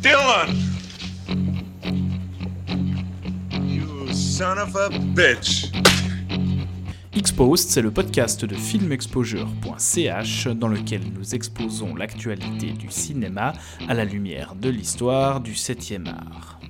Dylan! Exposed, c'est le podcast de filmexposure.ch dans lequel nous exposons l'actualité du cinéma à la lumière de l'histoire du 7e art.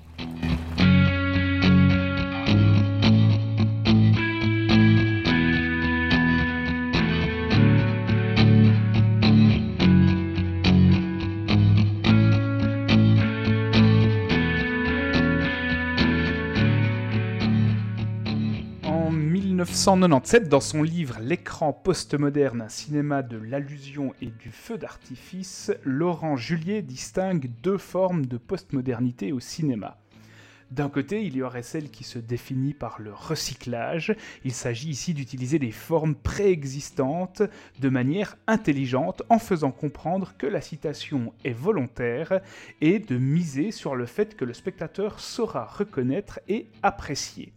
1997, dans son livre L'écran postmoderne, un cinéma de l'allusion et du feu d'artifice, Laurent Julier distingue deux formes de postmodernité au cinéma. D'un côté, il y aurait celle qui se définit par le recyclage. Il s'agit ici d'utiliser des formes préexistantes de manière intelligente en faisant comprendre que la citation est volontaire et de miser sur le fait que le spectateur saura reconnaître et apprécier.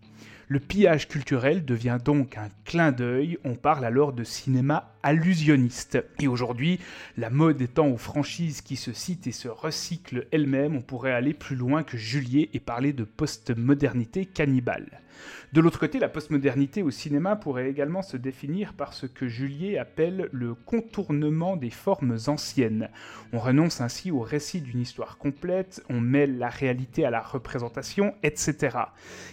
Le pillage culturel devient donc un clin d'œil, on parle alors de cinéma allusionniste. Et aujourd'hui, la mode étant aux franchises qui se citent et se recyclent elles-mêmes, on pourrait aller plus loin que Juliet et parler de postmodernité cannibale. De l'autre côté, la postmodernité au cinéma pourrait également se définir par ce que Juliet appelle le contournement des formes anciennes. On renonce ainsi au récit d'une histoire complète, on mêle la réalité à la représentation, etc.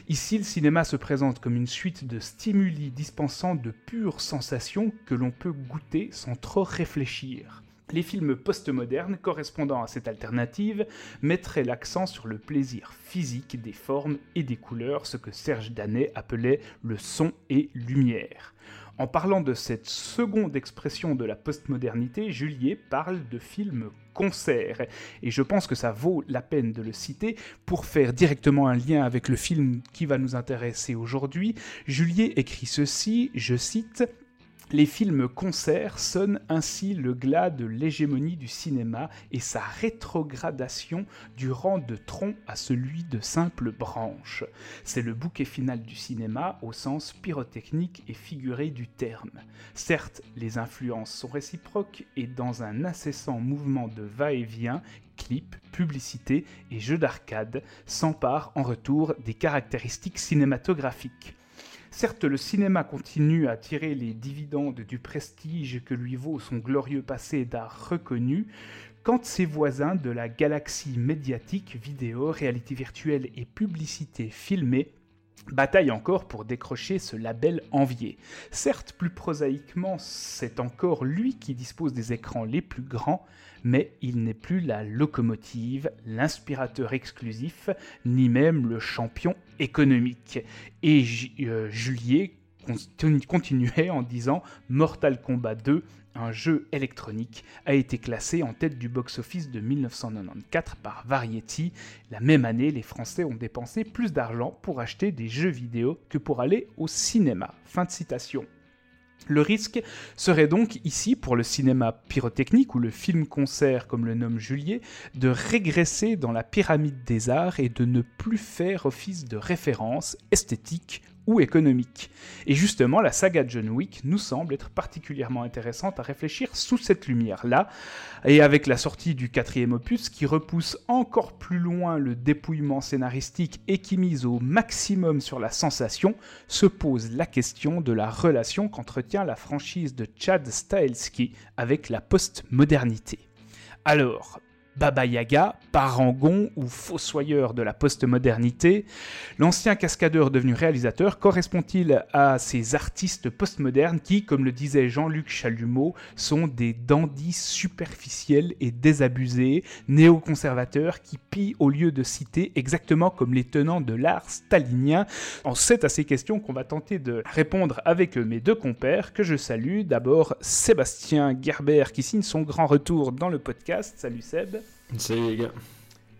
Ici, le cinéma se présente comme une suite de stimuli dispensant de pures sensations que l'on peut goûter sans trop réfléchir. Les films postmodernes correspondant à cette alternative mettraient l'accent sur le plaisir physique des formes et des couleurs, ce que Serge Danet appelait le son et lumière. En parlant de cette seconde expression de la postmodernité, Juliet parle de films concert. Et je pense que ça vaut la peine de le citer pour faire directement un lien avec le film qui va nous intéresser aujourd'hui. Juliet écrit ceci, je cite les films concerts sonnent ainsi le glas de l'hégémonie du cinéma et sa rétrogradation du rang de tronc à celui de simple branche. C'est le bouquet final du cinéma au sens pyrotechnique et figuré du terme. Certes, les influences sont réciproques et dans un incessant mouvement de va-et-vient, clips, publicités et jeux d'arcade s'emparent en retour des caractéristiques cinématographiques. Certes, le cinéma continue à tirer les dividendes du prestige que lui vaut son glorieux passé d'art reconnu, quand ses voisins de la galaxie médiatique, vidéo, réalité virtuelle et publicité filmée bataille encore pour décrocher ce label envié. Certes, plus prosaïquement, c'est encore lui qui dispose des écrans les plus grands, mais il n'est plus la locomotive, l'inspirateur exclusif, ni même le champion économique. Et euh, Juliet continuait en disant Mortal Kombat 2 un jeu électronique, a été classé en tête du box-office de 1994 par Variety. La même année, les Français ont dépensé plus d'argent pour acheter des jeux vidéo que pour aller au cinéma. Fin de citation. Le risque serait donc ici, pour le cinéma pyrotechnique ou le film-concert comme le nomme Juliet, de régresser dans la pyramide des arts et de ne plus faire office de référence esthétique ou économique. Et justement, la saga John Wick nous semble être particulièrement intéressante à réfléchir sous cette lumière-là, et avec la sortie du quatrième opus qui repousse encore plus loin le dépouillement scénaristique et qui mise au maximum sur la sensation, se pose la question de la relation qu'entretient la franchise de Chad Stahelski avec la postmodernité. Alors, Baba Yaga, parangon ou fossoyeur de la postmodernité, l'ancien cascadeur devenu réalisateur correspond-il à ces artistes postmodernes qui, comme le disait Jean-Luc Chalumeau, sont des dandys superficiels et désabusés, néoconservateurs qui pillent au lieu de citer exactement comme les tenants de l'art stalinien? C'est à ces questions qu'on va tenter de répondre avec mes deux compères que je salue. D'abord Sébastien Gerber qui signe son grand retour dans le podcast. Salut Seb. Salut les gars.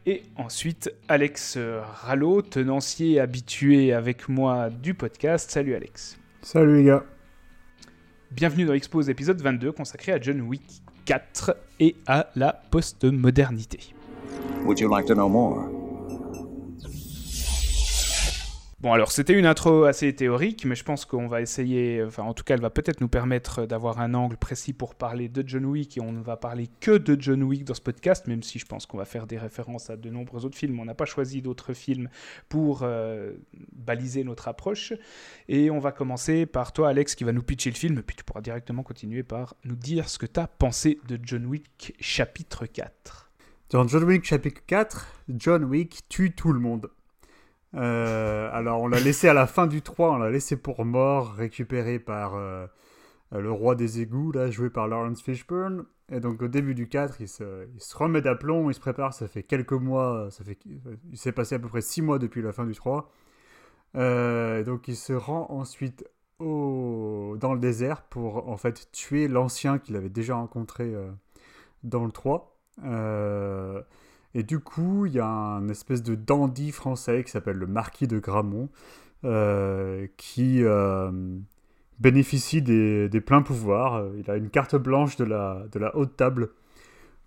Et ensuite, Alex Rallo, tenancier habitué avec moi du podcast. Salut Alex. Salut les gars. Bienvenue dans Expose épisode 22 consacré à John Wick 4 et à la postmodernité. Would you like to know more? Bon, alors c'était une intro assez théorique, mais je pense qu'on va essayer, enfin en tout cas elle va peut-être nous permettre d'avoir un angle précis pour parler de John Wick, et on ne va parler que de John Wick dans ce podcast, même si je pense qu'on va faire des références à de nombreux autres films. On n'a pas choisi d'autres films pour euh, baliser notre approche. Et on va commencer par toi Alex qui va nous pitcher le film, puis tu pourras directement continuer par nous dire ce que tu as pensé de John Wick chapitre 4. Dans John Wick chapitre 4, John Wick tue tout le monde. Euh, alors, on l'a laissé à la fin du 3, on l'a laissé pour mort, récupéré par euh, le roi des égouts, là, joué par Lawrence Fishburne. Et donc, au début du 4, il se, remet d'aplomb, il se prépare, ça fait quelques mois, ça fait, il s'est passé à peu près 6 mois depuis la fin du 3. Euh, donc, il se rend ensuite au, dans le désert pour, en fait, tuer l'ancien qu'il avait déjà rencontré dans le 3. Euh, et du coup, il y a un espèce de dandy français qui s'appelle le marquis de Gramont, euh, qui euh, bénéficie des, pleins pouvoirs. Il a une carte blanche de la, haute table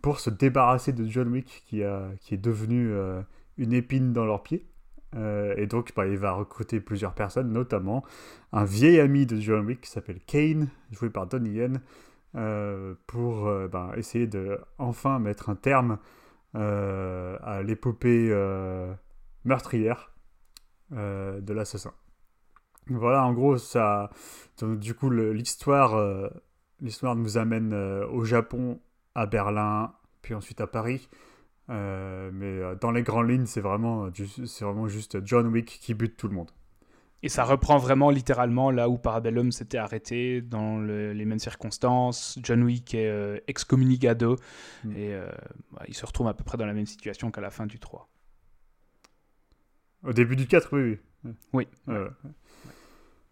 pour se débarrasser de John Wick, qui, est devenu euh, une épine dans leurs pieds. et donc, bah, il va recruter plusieurs personnes, notamment un vieil ami de John Wick qui s'appelle Kane, joué par Donnie Yen, pour bah, essayer de enfin mettre un terme à l'épopée euh, meurtrière euh, de l'assassin. Voilà, en gros, ça, du coup, l'histoire, l'histoire nous amène au Japon, à Berlin, puis ensuite à Paris. mais dans les grandes lignes, c'est vraiment, c'est vraiment juste John Wick qui bute tout le monde. Et ça reprend vraiment littéralement là où Parabellum s'était arrêté, dans les mêmes circonstances. John Wick est euh, excommunicado mm. et euh, bah, il se retrouve à peu près dans la même situation qu'à la fin du 3. Au début du 4, oui. Oui. oui.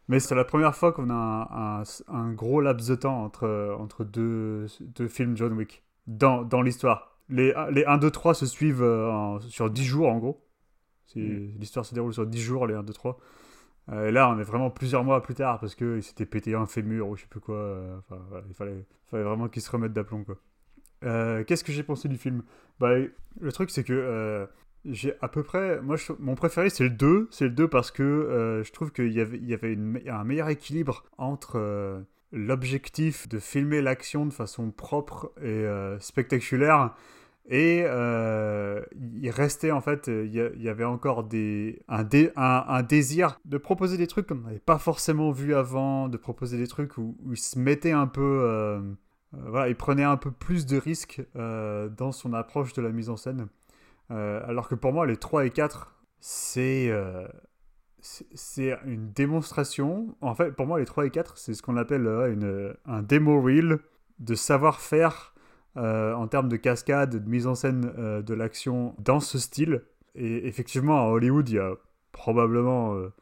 Mais c'est la première fois qu'on a un, gros laps de temps entre, entre deux, deux films John Wick dans, dans l'histoire. Les, les 1, 2, 3 se suivent euh, sur 10 jours en gros. Mm. L'histoire se déroule sur 10 jours, les 1, 2, 3. Euh, et là, on est vraiment plusieurs mois plus tard parce qu'il s'était pété un fémur ou je sais plus quoi. Euh, il fallait, fallait vraiment qu'il se remette d'aplomb, quoi. Euh, qu'est-ce que j'ai pensé du film? Bah, Le truc, c'est que j'ai à peu près. Moi, mon préféré, c'est le 2. C'est le 2 parce que je trouve qu'il y avait, il y avait un meilleur équilibre entre l'objectif de filmer l'action de façon propre et spectaculaire et euh, il restait en fait, il y, avait encore des, un, désir de proposer des trucs qu'on n'avait pas forcément vu avant, de proposer des trucs où, il se mettait un peu, euh, euh, voilà, il prenait un peu plus de risques dans son approche de la mise en scène. alors que pour moi, les 3 et 4, c'est c'est une démonstration. En fait, pour moi, les 3 et 4, c'est ce qu'on appelle une, un demo reel de savoir-faire euh, en termes de cascade, de mise en scène euh, de l'action dans ce style. Et effectivement, à Hollywood, il y a probablement euh,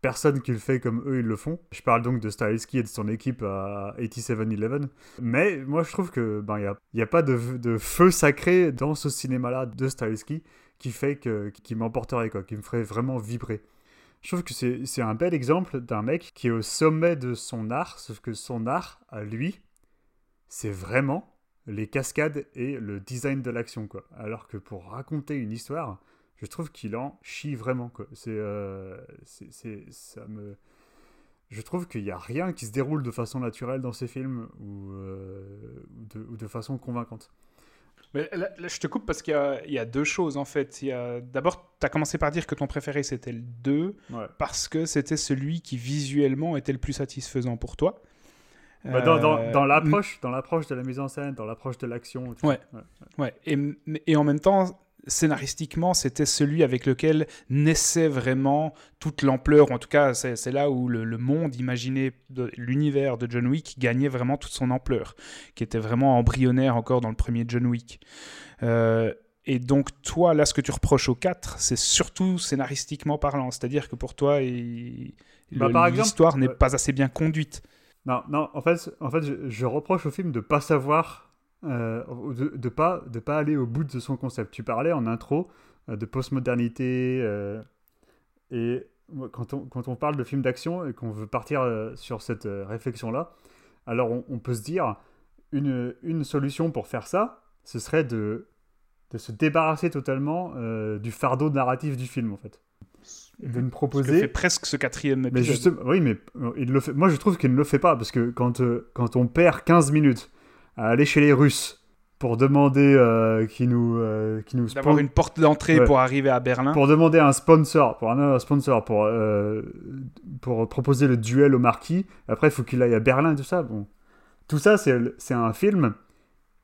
personne qui le fait comme eux ils le font. Je parle donc de Styleski et de son équipe à 8711. Mais moi je trouve que ben n'y a, a, pas de, feu sacré dans ce cinéma-là de Styleski qui fait que qui m'emporterait quoi, qui me ferait vraiment vibrer. Je trouve que c'est un bel exemple d'un mec qui est au sommet de son art, sauf que son art, à lui, c'est vraiment les cascades et le design de l'action, quoi. Alors que pour raconter une histoire, je trouve qu'il en chie vraiment, quoi. C'est, euh, c'est, ça me, je trouve qu'il n'y a rien qui se déroule de façon naturelle dans ces films ou, euh, de, de, façon convaincante. Mais là, je te coupe parce qu'il y, y, a deux choses en fait. D'abord, tu as commencé par dire que ton préféré c'était le 2 parce que c'était celui qui visuellement était le plus satisfaisant pour toi. Bah, dans, dans, euh, l'approche, dans l'approche de la mise en scène, dans l'approche de l'action. Ouais. ouais. Et, et, en même temps, scénaristiquement, c'était celui avec lequel naissait vraiment toute l'ampleur. En tout cas, c'est là où le, monde imaginé, l'univers de John Wick gagnait vraiment toute son ampleur, qui était vraiment embryonnaire encore dans le premier John Wick. Euh, et donc, toi, là, ce que tu reproches au 4, c'est surtout scénaristiquement parlant. C'est-à-dire que pour toi, bah, l'histoire n'est pas assez bien conduite. Non, non, en fait, en fait je, reproche au film de pas savoir, euh, de, de, pas, de pas aller au bout de son concept. Tu parlais en intro euh, de postmodernité, euh, et quand on, quand on parle de film d'action et qu'on veut partir sur cette réflexion-là, alors on, peut se dire, une, une solution pour faire ça, ce serait de, de se débarrasser totalement du fardeau narratif du film, en fait. De me proposer. fait presque ce quatrième Mais épisode. justement, oui, mais euh, il le fait. Moi, je trouve qu'il ne le fait pas parce que quand, euh, quand on perd 15 minutes à aller chez les Russes pour demander euh, qu'ils nous, euh, qu'ils nous D'avoir une porte d'entrée Ouais. pour arriver à Berlin. pour demander un sponsor, pour un, sponsor, pour, euh, pour proposer le duel au marquis. Après, il faut qu'il aille à Berlin et tout ça. Bon. Tout ça, c'est c'est un film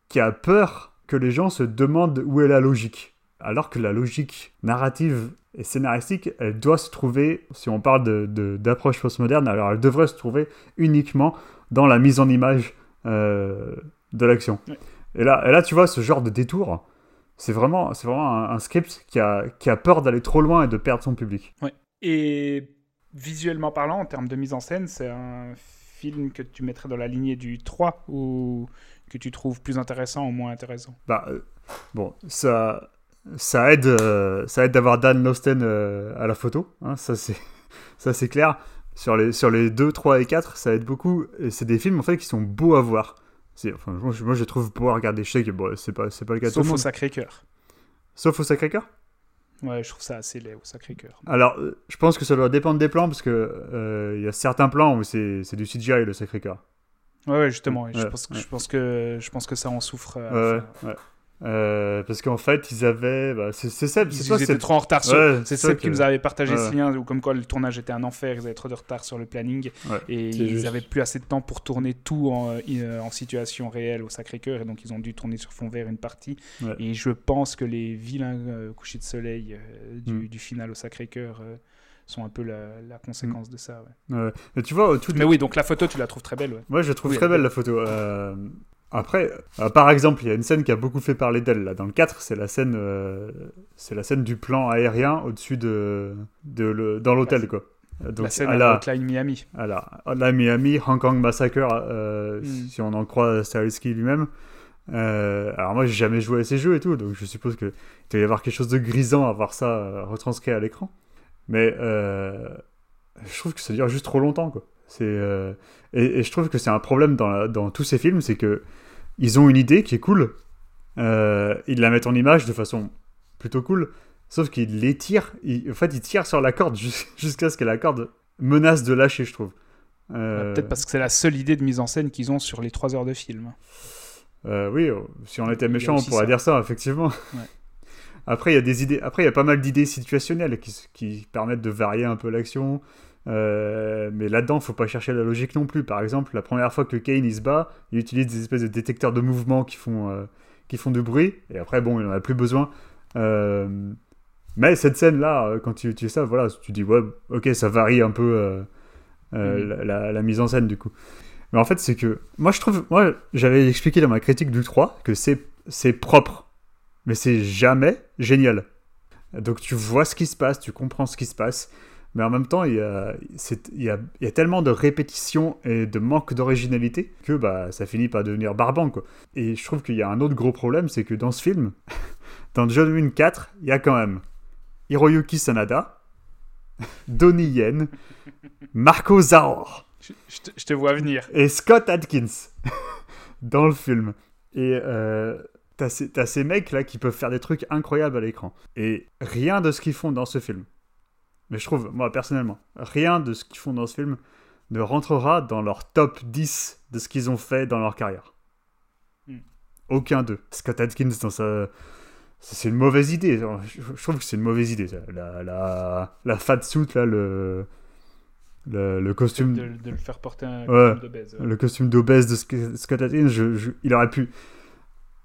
qui a peur que les gens se demandent où est la logique. Alors que la logique narrative et scénaristique, elle doit se trouver, si on parle de- de- d'approche postmoderne, alors elle devrait se trouver uniquement dans la mise en image euh, de l'action. Ouais. Et, là, et là, tu vois, ce genre de détour, c'est vraiment, vraiment un, un script qui a, qui a peur d'aller trop loin et de perdre son public. Et visuellement parlant, en termes de mise en scène, c'est un film que tu mettrais dans la lignée du 3 ou que tu trouves plus intéressant ou moins intéressant? Bah, euh, bon, ça, ça aide, euh, ça aide d'avoir Dan Losten euh, à la photo, hein, ça c'est, ça c'est clair. Sur les, sur les 2, 3 et 4, ça aide beaucoup. Et c'est des films en fait qui sont beaux à voir. C'est, enfin, moi, je, moi, je trouve beau à regarder. Je sais que bon, c'est pas, c'est pas le cas de tout Sauf le au monde. Sacré-Cœur. Sauf au Sacré-Cœur? Ouais, je trouve ça assez laid au Sacré-Cœur. Alors, euh, je pense que ça doit dépendre des plans parce que euh, il y a certains plans où c'est, c'est du CGI le Sacré-Cœur. Ouais, ouais, justement. je, pense que, ouais. je, pense que, je pense que ça en souffre. à la Ouais, fin. ouais. Euh, parce qu'en fait, ils avaient. bah, c'est, Seb, c'est Ils, toi, ils étaient c'est- trop en retard. sur- Ouais, c'est c'est ça Seb qui nous avait partagé Ouais. ce lien où comme quoi le tournage était un enfer, ils avaient trop de retard sur le planning Ouais. et ils juste. avaient plus assez de temps pour tourner tout en, euh, en situation réelle au Sacré-Cœur et donc ils ont dû tourner sur fond vert une partie. Ouais. Et je pense que les vilains euh, couchers de soleil euh, du, Mm. du final au Sacré-Cœur euh, sont un peu la, la conséquence de ça. ouais. Ouais. Mais tu vois, tout, Mais oui, donc la photo, tu la trouves très belle. Ouais. Moi, je trouve Oui, très belle la photo. Euh, Après, euh, par exemple, il y a une scène qui a beaucoup fait parler d'elle. Là, dans le 4, c'est la scène, euh, c'est la scène du plan aérien au-dessus de, de le, dans l'hôtel, quoi. Donc, la scène à la, Miami. à la, à la Miami, Hong Kong Massacre, euh, Mm. si on en croit Stahelski lui-même. Euh, alors moi, j'ai jamais joué à ces jeux et tout, donc je suppose qu'il doit y avoir quelque chose de grisant à voir ça euh, retranscrit à l'écran. Mais euh, je trouve que ça dure juste trop longtemps, quoi. C'est euh, et, et je trouve que c'est un problème dans, la- dans tous ces films, c'est que ils ont une idée qui est cool, euh, ils la mettent en image de façon plutôt cool, sauf qu'ils l'étirent, en fait ils tirent sur la corde jus- jusqu'à ce que la corde menace de lâcher, je trouve. Euh, Peut-être parce que c'est la seule idée de mise en scène qu'ils ont sur les 3 heures de film. euh, oui, euh, si on était méchant, on pourrait ça. dire ça, effectivement. Ouais. Après, il y a des idées. Après, il y a pas mal d'idées situationnelles qui permettent de varier un peu l'action. Euh, mais là-dedans, faut pas chercher la logique non plus. Par exemple, la première fois que Kane il se bat, il utilise des espèces de détecteurs de mouvement qui font, euh, qui font du bruit. Et après, bon, il en a plus besoin. Euh, mais cette scène-là, quand tu utilises ça, voilà, tu dis, ouais, ok, ça varie un peu Mhm. la, la- la mise en scène du coup. Mais en fait, c'est que moi, je trouve, moi, j'avais expliqué dans ma critique du 3 que c'est c'est propre, mais c'est jamais génial. Donc tu vois ce qui se passe, tu comprends ce qui se passe, mais en même temps, il y a, il y a, il y a tellement de répétitions et de manque d'originalité que bah, ça finit par devenir barbant. Quoi. Et je trouve qu'il y a un autre gros problème, c'est que dans ce film, dans John Wick 4, il y a quand même Hiroyuki Sanada, Donnie Yen, Marco Zaor Je, je te, je te vois venir. et Scott Atkins dans le film. Et euh, t'as ces, t'as ces mecs là qui peuvent faire des trucs incroyables à l'écran. Et rien de ce qu'ils font dans ce film, mais je trouve, moi personnellement, rien de ce qu'ils font dans ce film ne rentrera dans leur top 10 de ce qu'ils ont fait dans leur carrière. Hmm. Aucun d'eux. Scott Atkins dans sa... C'est une mauvaise idée. Je trouve que c'est une mauvaise idée. ça. La, la, la fat suit, là, le, le, le costume. De, de le faire porter un Ouais. costume ouais. Le costume d'obèse de Sc- Scott Atkins, je- je- il, aurait pu,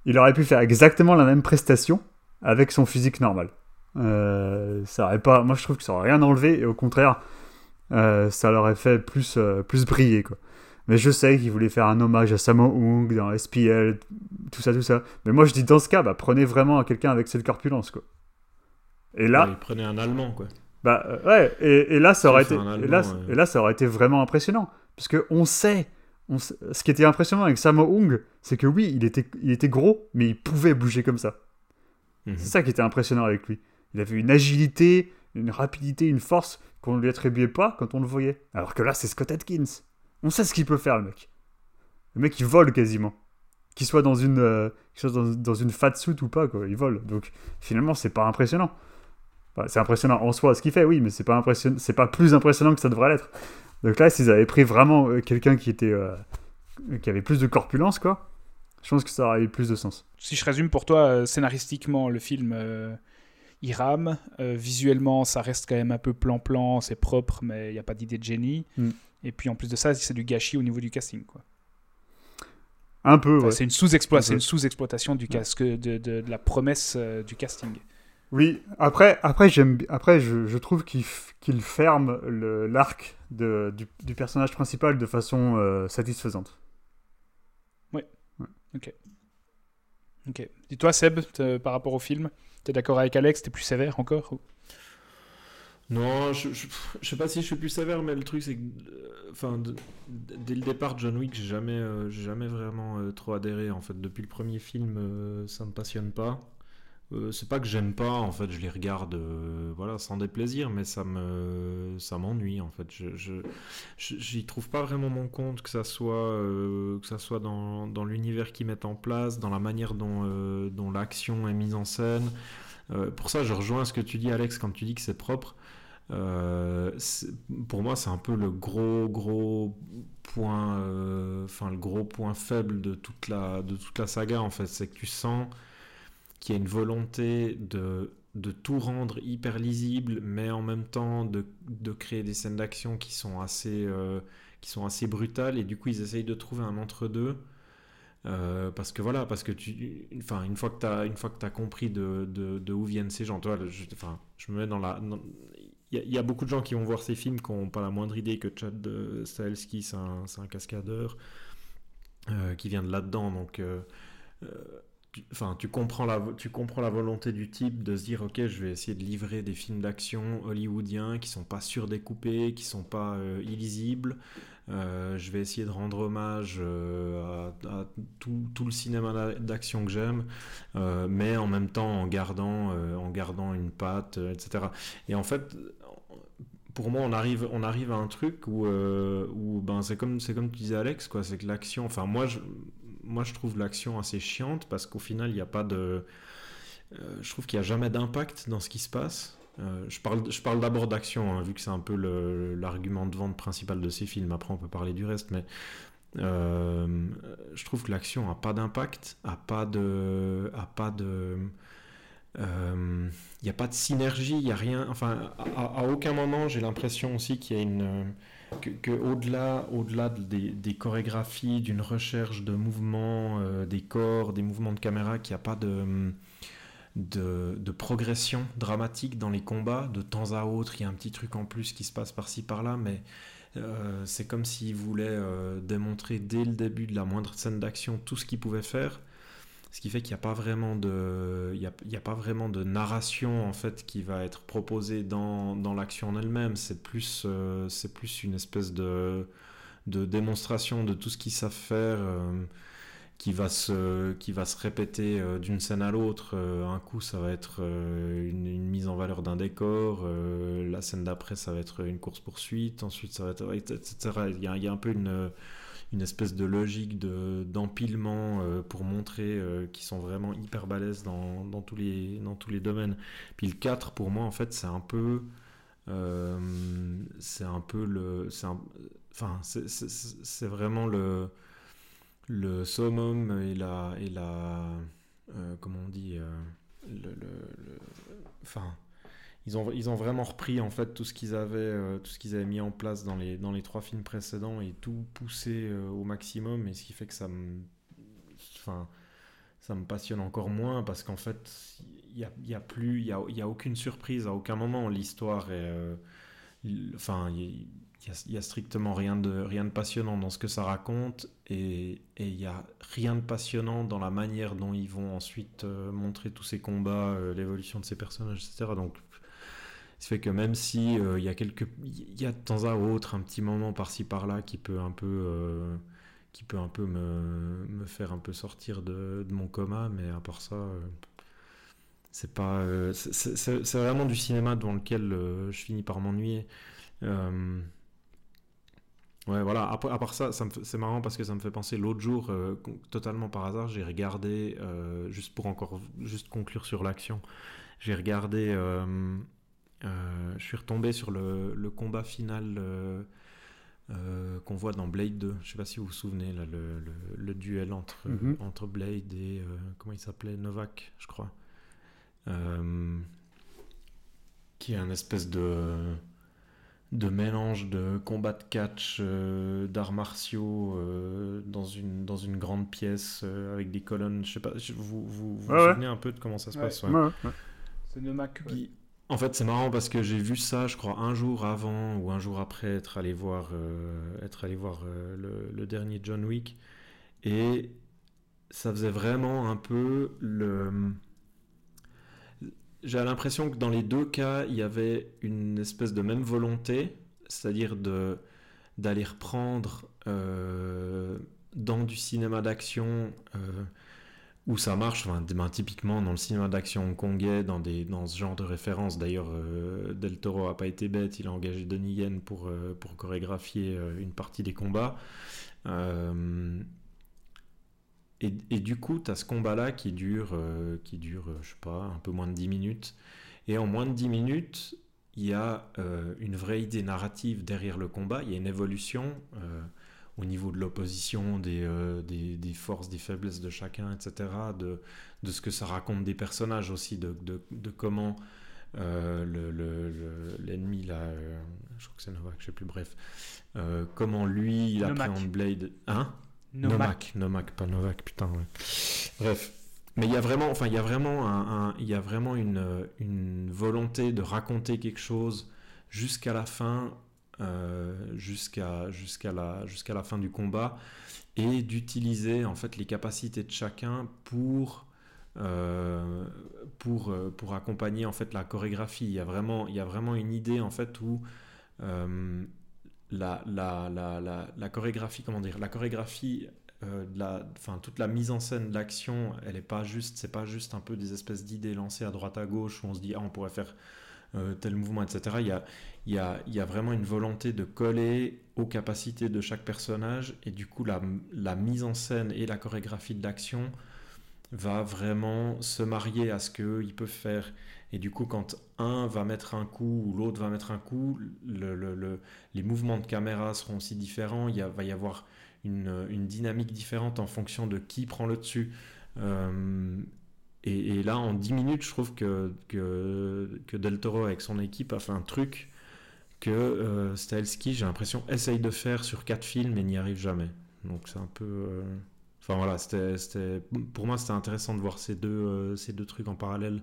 il aurait pu faire exactement la même prestation avec son physique normal. Euh, ça aurait pas, moi je trouve que ça aurait rien enlevé et au contraire, euh, ça l'aurait fait plus, euh, plus briller. Quoi. Mais je sais qu'il voulait faire un hommage à Sammo Hung dans SPL, tout ça, tout ça. Mais moi je dis dans ce cas, bah, prenez vraiment quelqu'un avec cette corpulence. Quoi. Et là, Ouais, il prenait un Allemand, quoi. bah ouais, et, et là ça aurait été, et là, ouais. et là ça aurait été vraiment impressionnant, parce que on sait, on sait- ce qui était impressionnant avec Sammo Hung, c'est que oui, il était, il était gros, mais il pouvait bouger comme ça. Mhm. C'est ça qui était impressionnant avec lui. Il avait une agilité, une rapidité, une force qu'on ne lui attribuait pas quand on le voyait. Alors que là, c'est Scott Atkins. On sait ce qu'il peut faire, le mec. Le mec, il vole quasiment. Qu'il soit dans une, euh, dans, une fat suit ou pas, quoi, il vole. Donc finalement, c'est pas impressionnant. C'est impressionnant en soi ce qu'il fait, oui, mais c'est pas pas plus impressionnant que ça devrait l'être. Donc là, s'ils avaient pris vraiment euh, quelqu'un qui était euh, qui avait plus de corpulence, quoi, je pense que ça aurait eu plus de sens. Si je résume pour toi, euh, scénaristiquement, le film il rame. Euh, visuellement, ça reste quand même un peu plan-plan, c'est propre, mais il n'y a pas d'idée de génie. Mm. Et puis en plus de ça, c'est du gâchis au niveau du casting. Quoi. Un peu, Enfin, ouais. C'est une sous-exploitation du casque, de, de- de la promesse euh, du casting. Oui, après, après, j'aime, après je, je trouve qu'il, ferme le, l'arc du, du personnage principal de façon euh, satisfaisante. Ok. Et toi, Seb, par rapport au film, t'es d'accord avec Alex? T'es plus sévère encore? Non, je, je, je sais pas si je suis plus sévère, mais le truc c'est que, euh, enfin, dès le départ, John Wick, j'ai jamais, euh, jamais vraiment euh, trop adhéré. En fait, depuis le premier film, ça me passionne pas. Euh, c'est pas que j'aime pas, en fait, je les regarde, euh, voilà, sans déplaisir, mais ça me, ça m'ennuie, en fait. Je, je, j'y trouve pas vraiment mon compte, que ça soit, euh, que ça soit dans, dans l'univers qu'ils mettent en place, dans la manière dont, dont l'action est mise en scène. Pour ça, je rejoins ce que tu dis, Alex, quand tu dis que c'est propre. Pour moi, c'est un peu le gros, gros point, enfin le gros point faible de toute la, de toute la saga en fait, c'est que tu sens qu'il y a une volonté de, de tout rendre hyper lisible, mais en même temps de, de créer des scènes d'action qui sont assez, euh, qui sont assez brutales, et du coup ils essayent de trouver un entre-deux. Euh, parce que voilà, parce que tu, enfin, une fois que tu as, une fois que as compris de, de, de où viennent ces gens, je, enfin, je me mets dans la, il y, a- beaucoup de gens qui vont voir ces films qui n'ont pas la moindre idée que Chad euh, Stahelski, c'est un, un cascadeur euh, qui vient de là-dedans. Donc, tu, enfin, tu, comprends la, tu comprends la volonté du type de se dire Ok, je vais essayer de livrer des films d'action hollywoodiens qui sont pas surdécoupés, qui sont pas euh, illisibles. Euh, je vais essayer de rendre hommage euh, à, à tout, tout le cinéma d'a- d'action que j'aime, mais en même temps en gardant, en gardant une patte, etc. Et en fait, pour moi, on arrive, on arrive à un truc où, où ben, c'est comme, c'est comme tu disais Alex, quoi, c'est que l'action, enfin moi je, moi je trouve l'action assez chiante parce qu'au final il n'y a pas de, euh, je trouve qu'il n'y a jamais d'impact dans ce qui se passe. Euh, je parle, je parle d'abord d'action, hein, vu que c'est un peu l'argument de vente principal de ces films. Après, on peut parler du reste, mais euh, je trouve que l'action a pas d'impact, a pas de, a pas de, euh, il n'y a pas de synergie, il y a rien. Enfin, à aucun moment, j'ai l'impression aussi qu'il y a une que, que au-delà, au-delà des, chorégraphies, d'une recherche de mouvements, euh, des corps, des mouvements de caméra, qu'il n'y a pas de progression dramatique dans les combats. De temps à autre, il y a un petit truc en plus qui se passe par-ci par-là, mais euh, c'est comme s'il voulait euh, démontrer dès le début de la moindre scène d'action tout ce qu'il pouvait faire. Ce qui fait qu'il n'y a pas vraiment de, il y a, pas vraiment de narration en fait qui va être proposée dans, dans l'action en elle-même. C'est plus, euh, c'est plus une espèce de, de démonstration de tout ce qu'ils savent faire. euh, qui va se, qui va se répéter euh, d'une scène à l'autre. Un coup, ça va être une, mise en valeur d'un décor. la scène d'après, ça va être une course-poursuite. Ensuite, ça va être... etc. Il y a un peu une, une espèce de logique de, d'empilement euh, pour montrer euh, qu'ils sont vraiment hyper balèzes dans, dans, tous les, dans tous les domaines. Puis le 4, pour moi, en fait, c'est un peu... euh, c'est un peu le... C'est enfin, c'est, vraiment le le summum et la et la comment on dit le- le- enfin ils ont ils ont vraiment repris en fait tout ce qu'ils avaient euh, tout ce qu'ils avaient mis en place dans les dans les trois films précédents et tout poussé euh, au maximum. Et ce qui fait que ça me enfin ça me passionne encore moins parce qu'en fait il y a, a plus il y a, a aucune surprise à aucun moment. L'histoire est euh, enfin il y a- strictement rien de, rien de passionnant dans ce que ça raconte. Et il y a rien de passionnant dans la manière dont ils vont ensuite montrer tous ces combats, l'évolution de ces personnages, etc. Donc, ça fait que même si euh, il y a quelques, il y a de temps à autre un petit moment par-ci par-là qui peut un peu, euh, qui peut un peu me, me faire un peu sortir de, mon coma, mais à part ça. euh, c'est pas, c'est- vraiment du cinéma dans lequel je finis par m'ennuyer. Ouais, voilà. À part ça, c'est marrant parce que ça me fait penser l'autre jour, totalement par hasard, j'ai regardé, juste pour encore juste conclure sur l'action, j'ai regardé je suis retombé sur le, le combat final euh, euh, qu'on voit dans Blade 2. Je sais pas si vous vous souvenez, là, le, le, le duel entre, Mhm. entre Blade et. euh, comment il s'appelait Novak, je crois. Euh, qui est un espèce de. de mélange de combat de catch, euh, d'arts martiaux euh, dans, une, dans une grande pièce euh, avec des colonnes. Je sais pas, vous vous, vous, Ouais, ouais. souvenez un peu de comment ça se Ouais. passe ouais. Ouais, ouais. C'est Nomak. ouais. En fait, c'est marrant parce que j'ai vu ça, je crois, un jour avant ou un jour après être allé voir, euh, être allé voir euh, le, dernier John Wick. Et ça faisait vraiment un peu le. J'ai l'impression que dans les deux cas, il y avait une espèce de même volonté, c'est-à-dire d'aller reprendre euh, dans du cinéma d'action où ça marche, ben, typiquement dans le cinéma d'action hongkongais, dans, ce genre de référence. D'ailleurs, euh, Del Toro a pas été bête, il a engagé Donnie Yen pour, euh, chorégraphier euh, une partie des combats. Et, du coup, tu as ce combat-là qui dure, qui dure, je sais pas, un peu moins de 10 minutes. Et en moins de 10 minutes, il y a une vraie idée narrative derrière le combat, il y a une évolution au niveau de l'opposition, des, euh, des, des forces, des faiblesses de chacun, etc., de, de ce que ça raconte des personnages aussi, de, de, de comment euh, le- le- le- l'ennemi, là, euh, je crois que c'est Novak, je sais plus, bref, comment lui, il Nomak. appréhende Blade. Hein? Nomak. Nomak, pas Novak, putain. ouais. Bref, mais il y a vraiment, enfin, il y a vraiment, un, un- il y a vraiment une, une volonté de raconter quelque chose jusqu'à la fin, euh, jusqu'à jusqu'à la jusqu'à la fin du combat, et d'utiliser en fait les capacités de chacun pour euh, pour euh, pour accompagner en fait la chorégraphie. Il y a vraiment, il y a vraiment une idée en fait où euh, la, la, la, la, chorégraphie, comment dire, la chorégraphie, la, enfin toute la mise en scène de l'action, elle est pas juste, c'est pas juste un peu des espèces d'idées lancées à droite à gauche où on se dit ah on pourrait faire euh, tel mouvement, etc. Il y a, il y, a, il y a vraiment une volonté de coller aux capacités de chaque personnage et du coup la, mise en scène et la chorégraphie de l'action va vraiment se marier à ce qu'ils peuvent faire. Et du coup, quand un va mettre un coup ou l'autre va mettre un coup, le, le- le- les mouvements de caméra seront aussi différents. Il va y avoir une, une dynamique différente en fonction de qui prend le dessus. Euh, et, et là, en 10 minutes, je trouve que, que, que Del Toro, avec son équipe, a fait un truc que euh, Stahelski, j'ai l'impression, essaye de faire sur 4 films et n'y arrive jamais. Donc c'est un peu... euh, Enfin voilà, c'était, c'était- pour moi c'était intéressant de voir ces deux, euh, ces deux trucs en parallèle.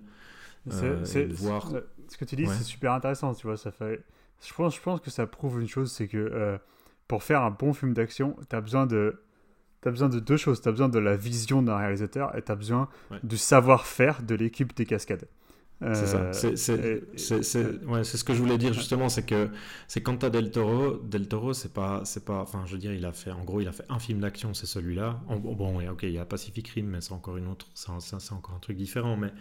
C'est- Euh, c'est- de voir- Ce que tu dis, Ouais. c'est super intéressant, tu vois. Ça fait... je, pense, je pense que ça prouve une chose, c'est que pour faire un bon film d'action, tu as besoin de... T'as besoin de deux choses. Tu as besoin de la vision d'un réalisateur et tu as besoin Ouais. du savoir-faire de l'équipe des cascades. C'est ça. Euh, C'est, c'est, et- c'est- c'est- ouais, c'est ce que je voulais dire justement, c'est que c'est quand t'as Del Toro, Del Toro, c'est pas, c'est pas, enfin, je veux dire, il a fait, en gros, il a fait un film d'action, c'est celui-là. En- Bon, ouais, ok, il y a Pacific Rim, mais c'est encore une autre, c'est, encore un truc différent, mais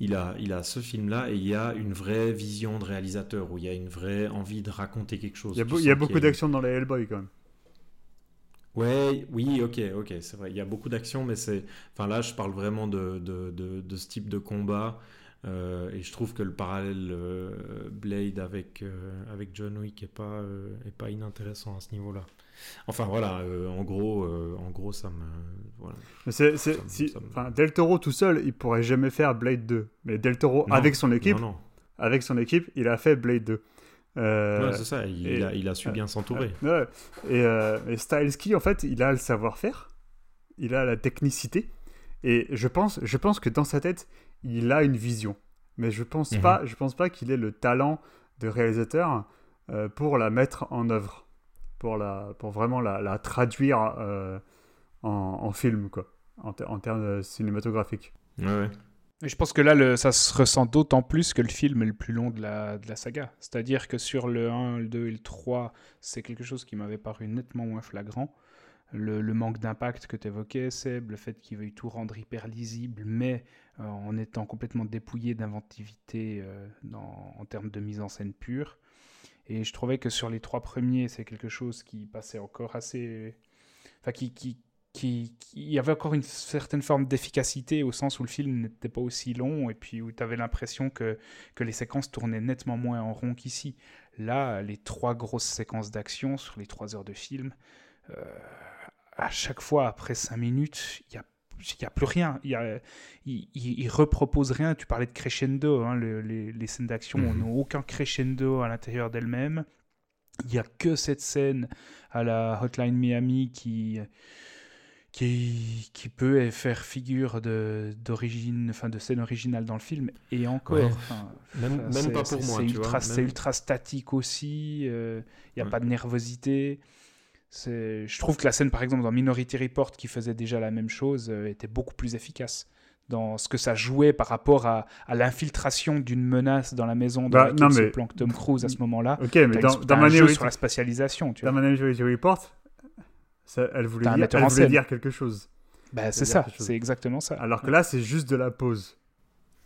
il a, il a ce film-là et il y a une vraie vision de réalisateur où il y a une vraie envie de raconter quelque chose. Il y a, Tu il y beaucoup d'action dans les Hellboy quand même. Ouais, oui, ok, ok, c'est vrai. Il y a beaucoup d'action, mais c'est. Enfin, là, je parle vraiment de, de, de, de ce type de combat. euh, et je trouve que le parallèle euh, Blade avec, euh, avec John Wick est pas, est pas inintéressant à ce niveau-là. Enfin, voilà, en, gros, en gros, ça me. Voilà. Mais c'est, c'est- Ça me- si- ça me- enfin, Del Toro tout seul, il pourrait jamais faire Blade 2. Mais Del Toro, Non, avec son équipe, Non, non. avec son équipe, il a fait Blade 2. Euh, Ouais, c'est ça, il, et- a, il a su bien s'entourer. Ouais. Et, euh, et Styleski, en fait, il a le savoir-faire, il a la technicité, et je pense, je pense que dans sa tête, il a une vision. Mais je pense Mhm. pas, je pense pas qu'il ait le talent de réalisateur euh, pour la mettre en œuvre, pour la, pour vraiment la, la traduire euh, en, en film, quoi, en, ter- en termes euh, cinématographiques. Ouais, ouais. Je pense que là, ça se ressent d'autant plus que le film est le plus long de la, saga. C'est-à-dire que sur le 1, le 2 et le 3, c'est quelque chose qui m'avait paru nettement moins flagrant. Le, manque d'impact que tu évoquais, Seb, le fait qu'il veuille tout rendre hyper lisible, mais euh, en étant complètement dépouillé d'inventivité euh, en termes de mise en scène pure. Et je trouvais que sur les trois premiers, c'est quelque chose qui passait encore assez. Enfin, qui, qui, il y avait encore une certaine forme d'efficacité au sens où le film n'était pas aussi long et puis où tu avais l'impression que, que les séquences tournaient nettement moins en rond qu'ici. Là, les trois grosses séquences d'action sur les trois heures de film, euh, à chaque fois après cinq minutes, il y a il n'y a plus rien. Il, y il, repropose rien. Tu parlais de crescendo. Hein, les, les, scènes d'action mhm. n'ont aucun crescendo à l'intérieur d'elles-mêmes. Il n'y a que cette scène à la Hotline Miami qui, qui, qui peut faire figure d'origine, enfin de scène originale dans le film. Et encore, même, pas pour moi. C'est ultra, statique aussi. Euh, il n'y a pas de nervosité. Je trouve que la scène, par exemple, dans Minority Report, qui faisait déjà la même chose, euh, était beaucoup plus efficace dans ce que ça jouait par rapport à, à l'infiltration d'une menace dans la maison de bah, se planque Tom Cruise à ce moment-là. Ok, mais dans, dans Minority... sur la spatialisation. Tu dans Minority Report, elle voulait, dire, elle voulait dire, quelque chose. Bah, c'est ça, c'est exactement ça. Alors que là, c'est juste de la pause.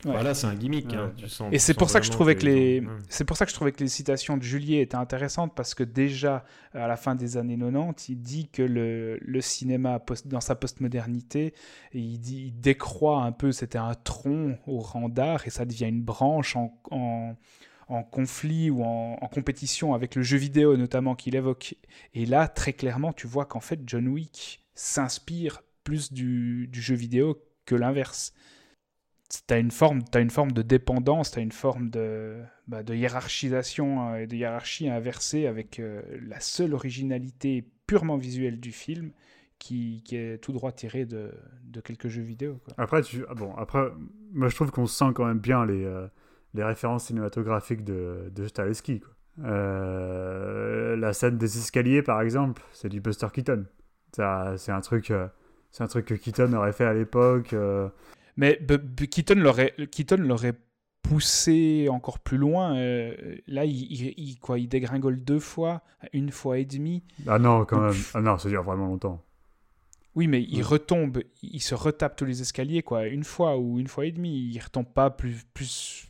Voilà, c'est un gimmick. Hein, et c'est pour ça que je trouvais que les, c'est pour ça que je trouvais que les citations de Juliet étaient intéressantes parce que déjà à la fin des années 90, il dit que le, le cinéma dans sa postmodernité, il dit, il décroît un peu, c'était un tronc au rang d'art et ça devient une branche en, en, en conflit ou en, compétition avec le jeu vidéo notamment qu'il évoque. Et là, très clairement, tu vois qu'en fait John Wick s'inspire plus du, jeu vidéo que l'inverse tu as une forme as une forme de dépendance tu as une forme de, bah, de hiérarchisation euh, et de hiérarchie inversée avec euh, la seule originalité purement visuelle du film qui, qui est tout droit tirée de, de quelques jeux vidéo après tu ah bon après moi je trouve qu'on sent quand même bien les, euh, les références cinématographiques de, de Stahelski la scène des escaliers par exemple c'est du Buster Keaton c'est un truc c'est un truc que Keaton aurait fait à l'époque mais Keaton l'aurait, Keaton l'aurait poussé encore plus loin. Euh, là, il, quoi, il dégringole deux fois, une fois et demie. Ah non, quand même. Ah non, ça dure vraiment longtemps. Oui, mais il retombe, il se retape tous les escaliers, quoi, une fois ou une fois et demie. Il retombe pas plus, plus,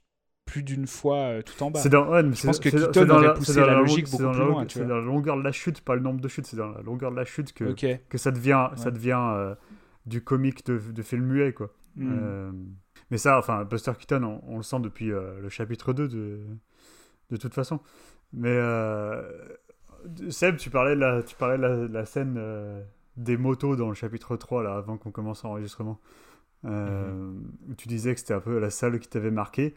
plus d'une fois euh, tout en bas. C'est dans, Je pense que Keaton aurait poussé la, logique beaucoup plus loin. C'est dans la longueur de la chute, pas le nombre de chutes, c'est dans la longueur de la chute que, que ça devient, ça devient euh, du comique de, de film muet, quoi. Hmm. Euh, mais ça, enfin, Buster Keaton, on, le sent depuis euh, le chapitre 2 de, de toute façon. Mais Seb, tu parlais de la, tu parlais de la, scène des motos dans le chapitre 3, là, avant qu'on commence l'enregistrement. Mhm. Où tu disais que c'était un peu la salle qui t'avait marqué.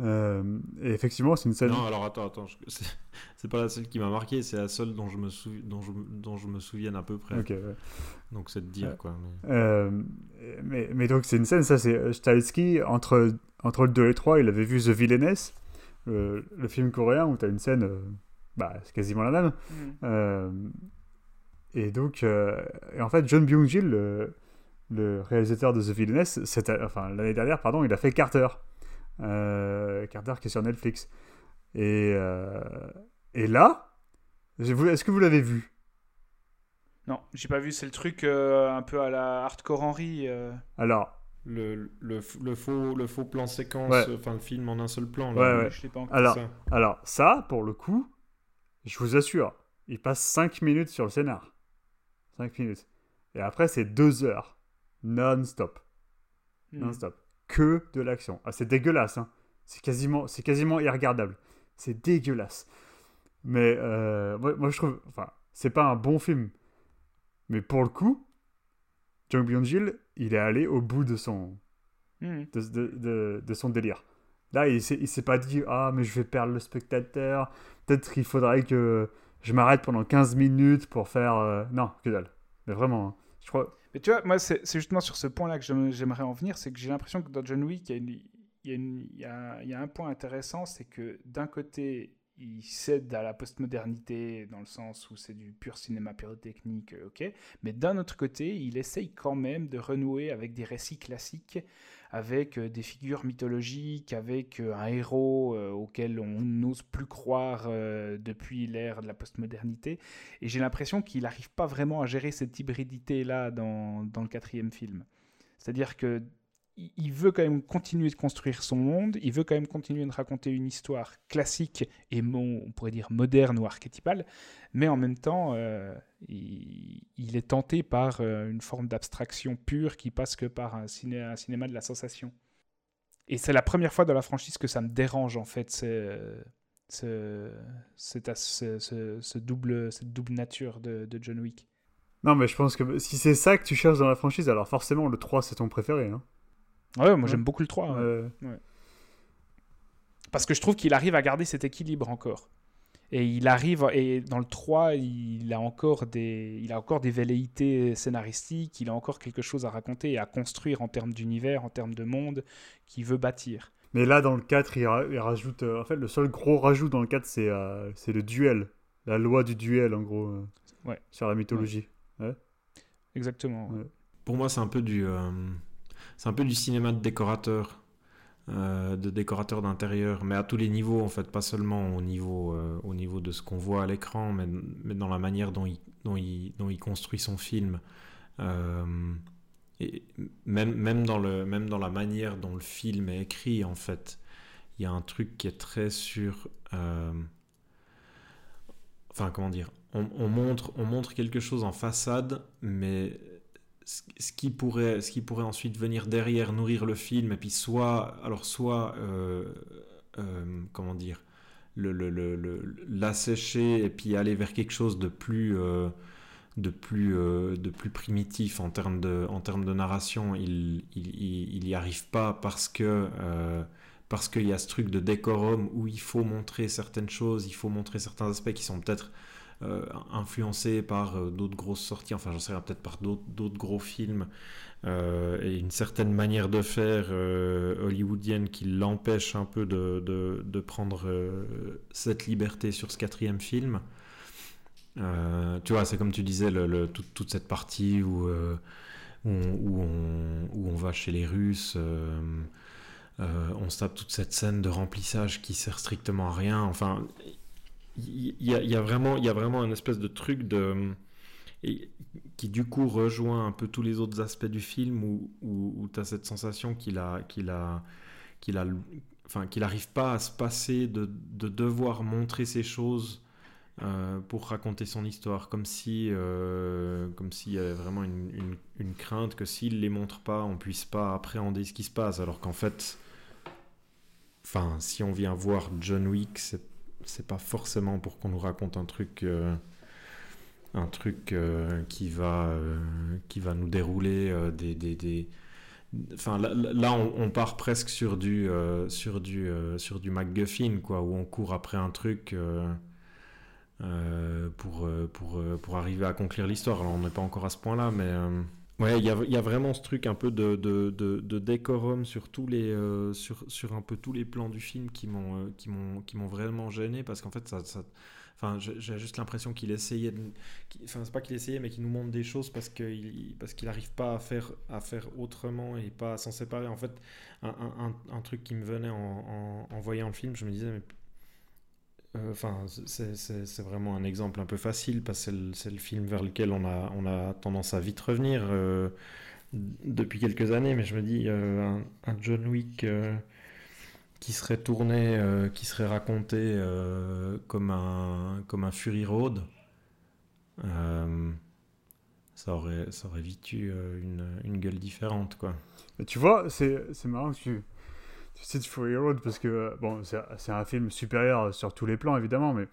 Euh, et effectivement, c'est une scène. Non, alors attends, attends. C'est pas la seule qui m'a marqué, c'est la seule dont je, me sou... dont, je... dont je me souviens à peu près. Ok, Donc c'est de dire, quoi. Mais... Euh, mais... mais, donc, c'est une scène, ça, c'est euh, Stahelski, entre... entre le 2 et le 3, il avait vu The Villainess, le, le film coréen, où tu as une scène, bah, c'est quasiment la même. Mm. Et donc, et en fait, John Byung-gil, le... le, réalisateur de The Villainess, enfin, l'année dernière, pardon, il a fait Carter Carter qui est sur Netflix. Et, euh, et là, est-ce que vous l'avez vu? Non, j'ai pas vu. C'est le truc euh, un peu à la Hardcore Henry. Alors. Le, le, le, faux, le faux plan séquence, enfin le film en un seul plan. Là, ouais, pas alors, ça. alors, ça, pour le coup, je vous assure, il passe 5 minutes sur le scénar. 5 minutes. Et après, c'est 2 heures. Non-stop. Hmm. Non-stop que de l'action. Ah, c'est dégueulasse, hein. c'est quasiment, c'est quasiment irregardable. C'est dégueulasse. Mais euh, moi, je trouve, enfin, c'est pas un bon film. Mais pour le coup, Jung Byung-gil, il est allé au bout de son, hmm. de, de, son délire. Là, il s'est, s'est pas dit ah mais je vais perdre le spectateur. Peut-être qu'il faudrait que je m'arrête pendant 15 minutes pour faire euh, non que dalle. Mais vraiment, hein. je crois. Mais tu vois, moi, c'est justement sur ce point-là que j'aimerais en venir, c'est que j'ai l'impression que dans John Wick, il y a, un point intéressant, c'est que d'un côté, il cède à la postmodernité dans le sens où c'est du pur cinéma pyrotechnique, euh, ok, mais d'un autre côté, il essaye quand même de renouer avec des récits classiques avec euh, des figures mythologiques, avec euh, un héros euh, auquel on n'ose plus croire depuis l'ère de la postmodernité. Et j'ai l'impression qu'il n'arrive pas vraiment à gérer cette hybridité-là dans, dans, le quatrième film. C'est-à-dire que il veut quand même continuer de construire son monde, il veut quand même continuer de raconter une histoire classique et on pourrait dire moderne ou archétypale, mais en même temps, euh, il, est tenté par euh, une forme d'abstraction pure qui passe que par un, cinéma de la sensation. Et c'est la première fois dans la franchise que ça me dérange en fait, ce, double, cette double nature de, de, John Wick. Non, mais je pense que si c'est ça que tu cherches dans la franchise, alors forcément le 3 c'est ton préféré. Hein. Ouais, moi j'aime beaucoup le 3. Parce que je trouve qu'il arrive à garder cet équilibre encore. Et il arrive, et dans le 3, il a encore des, il a encore des velléités scénaristiques, il a encore quelque chose à raconter et à construire en termes d'univers, en termes de monde qu'il veut bâtir. Mais là, dans le 4, il, rajoute. Euh, en fait, le seul gros rajout dans le 4, c'est euh, c'est le duel. La loi du duel, en gros. Euh, ouais. Sur la mythologie. Ouais. Exactement. Pour moi, c'est un peu du. C'est un peu du cinéma de décorateur. de décorateur d'intérieur, mais à tous les niveaux en fait, pas seulement au niveau, au niveau de ce qu'on voit à l'écran, mais, dans la manière dont il, dont il, dont il construit son film. Et même, même, dans le, même dans la manière dont le film est écrit, en fait, il y a un truc qui est très sur... Euh, enfin, comment dire on, montre, on montre quelque chose en façade, mais ce, qui pourrait, ce qui pourrait ensuite venir derrière nourrir le film, et puis soit... Alors, soit... Euh, euh, comment dire l'assécher et puis aller vers quelque chose de plus de plus, euh, de plus primitif en termes de, en termes de narration, il il, y arrive pas parce que euh, parce qu'il y a ce truc de décorum où il faut montrer certaines choses, il faut montrer certains aspects qui sont peut-être euh, influencés par d'autres grosses sorties, enfin j'en sais rien, peut-être par d'autres gros films, et une certaine manière de faire hollywoodienne qui l'empêche un peu de, de, prendre cette liberté sur ce quatrième film. Euh, tu vois, c'est comme tu disais, toute cette partie où, euh, où, on, va chez les Russes, euh, on se tape toute cette scène de remplissage qui sert strictement à rien. Enfin, il y, a vraiment, il y a vraiment une espèce de truc de et qui du coup rejoint un peu tous les autres aspects du film où, où, tu as cette sensation qu'il a qu'il a qu'il a enfin qu'il n'arrive pas à se passer de, de, devoir montrer ces choses euh, pour raconter son histoire, comme si, euh, s'il y avait vraiment une, une, crainte que s'il les montre pas, on puisse pas appréhender ce qui se passe, alors qu'en fait, enfin, si on vient voir John Wick, c'est, c'est pas forcément pour qu'on nous raconte un truc, euh, un truc qui va, qui va nous dérouler des, des, des Enfin, là, on, part presque sur du, sur du, sur du MacGuffin, quoi, où on court après un truc. Euh, pour, euh, pour, euh, pour arriver à conclure l'histoire. Alors on n'est pas encore à ce point-là, mais ouais, il y a, vraiment ce truc un peu de, décorum sur, tous les, sur, sur un peu tous les plans du film qui m'ont qui m'ont qui m'ont vraiment gêné parce qu'en fait Enfin, j'ai juste l'impression qu'il essayait, de... enfin c'est pas qu'il essayait, mais qu'il nous montre des choses parce qu'il parce qu'il n'arrive pas à faire à faire autrement et pas à s'en séparer. En fait, un, truc qui me venait en, en, en, voyant le film, je me disais mais euh, enfin, c'est vraiment un exemple un peu facile parce que c'est le, film vers lequel on a, on a tendance à vite revenir euh, depuis quelques années. Mais je me dis, euh, un, John Wick qui serait tourné, qui serait raconté comme, un, comme un Fury Road, ça, aurait, ça aurait vite eu une, une gueule différente. Quoi. tu vois, c'est marrant que tu c'est Fury Road parce que bon, c'est un film supérieur sur tous les plans évidemment, mais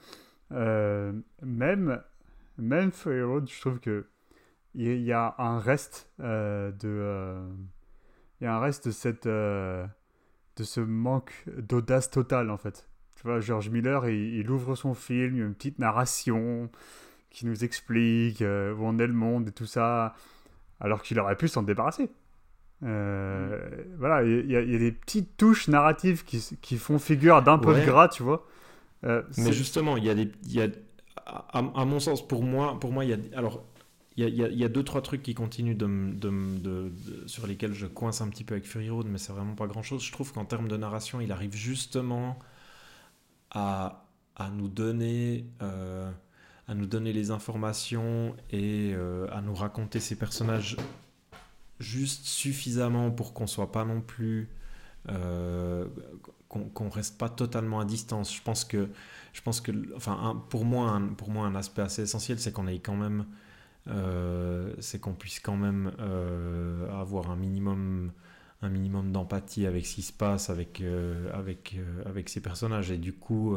euh, même même Fury Road, je trouve que il y, a un reste euh, de euh, il y a un reste de cette de ce manque d'audace totale en fait. Tu vois, George Miller, il, il, ouvre son film, une petite narration qui nous explique où on est le monde et tout ça, alors qu'il aurait pu s'en débarrasser. Euh, voilà, il y, a des petites touches narratives qui, qui font figure d'un peu de gras, tu vois. Euh, Mais justement, il y a des, y a, à, mon sens, pour moi, pour moi, il y a, alors, il y, a, y a, deux trois trucs qui continuent de, de, de, sur lesquels je coince un petit peu avec Fury Road, mais c'est vraiment pas grand chose. Je trouve qu'en termes de narration, il arrive justement à, à nous donner. Euh, à nous donner les informations et à nous raconter ces personnages juste suffisamment pour qu'on soit pas non plus euh, qu'on reste pas totalement à distance. Je pense que, je pense que enfin, pour, moi, un, pour moi, un aspect assez essentiel, c'est qu'on ait quand même, euh, c'est qu'on puisse quand même euh, avoir un minimum, un minimum d'empathie avec ce qui se passe, avec, avec, avec ces personnages. Et du coup,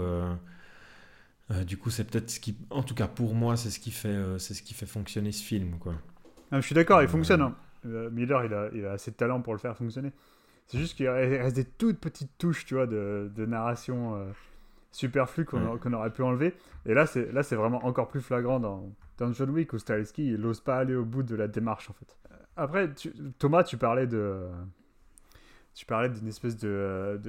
du coup, c'est peut-être ce qui, en tout cas pour moi, c'est ce qui fait, c'est ce qui fait fonctionner ce film, quoi. Ah, je suis d'accord, il fonctionne. Hein. Miller, il a, il a assez de talent pour le faire fonctionner. C'est juste qu'il reste des toutes petites touches, tu vois, de, narration euh, superflues qu'on aurait pu enlever. Et là, c'est là, c'est vraiment encore plus flagrant dans, dans John Wick où Stahelski, il n'ose pas aller au bout de la démarche, en fait. Après, Thomas, tu parlais de tu parlais d'une espèce de,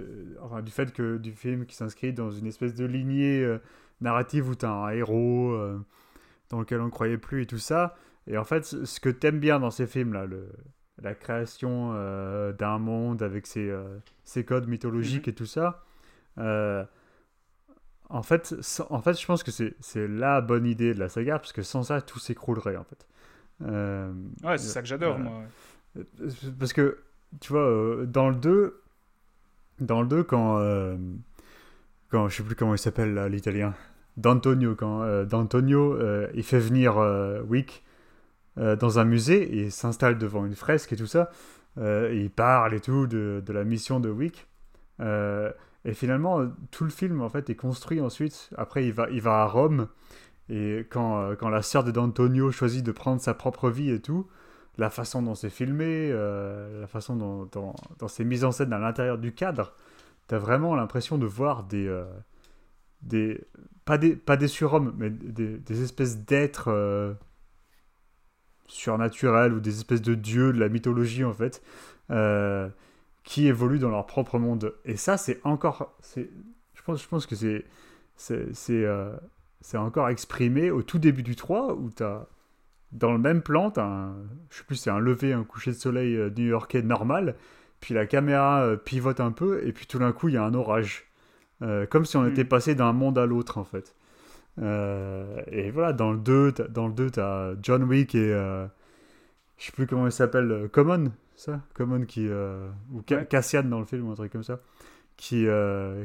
enfin, du fait que du film qui s'inscrit dans une espèce de lignée euh, narrative où tu as un héros euh, dans lequel on ne croyait plus et tout ça. Et en fait, ce que t'aimes bien dans ces films-là, le, la création euh, d'un monde avec ses, euh, ses codes mythologiques mhm. et tout ça. Euh, en, fait, en fait, je pense que c'est la bonne idée de la saga, parce que sans ça, tout s'écroulerait, en fait. ouais, c'est ça que j'adore, moi. Parce que, tu vois, dans le 2, dans le 2 quand, quand, je sais plus comment il s'appelle, l'italien, D'Antonio, quand D'Antonio, il fait venir Wick euh, dans un musée et s'installe devant une fresque et tout ça. Euh, il parle et tout de, de la mission de Wick. Euh, et finalement, tout le film en fait est construit ensuite. Après, il va, il va à Rome. Et quand, quand la sœur D'Antonio choisit de prendre sa propre vie et tout, la façon dont c'est filmé, la façon dont, dont, c'est mis en scène à l'intérieur du cadre, t'as vraiment l'impression de voir des, des, pas des, pas des surhommes, mais des espèces d'êtres surnaturels ou des espèces de dieux de la mythologie en fait, euh, qui évoluent dans leur propre monde. Et ça, c'est encore, c'est, je pense, je pense que c'est, c'est, c'est, euh, encore exprimé au tout début du 3 où tu as dans le même plan, un, je sais plus, c'est un lever, un coucher de soleil euh, new-yorkais normal, puis la caméra pivote un peu, et puis tout d'un coup, il y a un orage. comme si on était mm. passé d'un monde à l'autre, en fait. Euh, et voilà, dans le 2, dans le 2, t'as John Wick et euh, je sais plus comment il s'appelle, euh, Common, ça, Common qui ou Cassian dans le film ou un truc comme ça, qui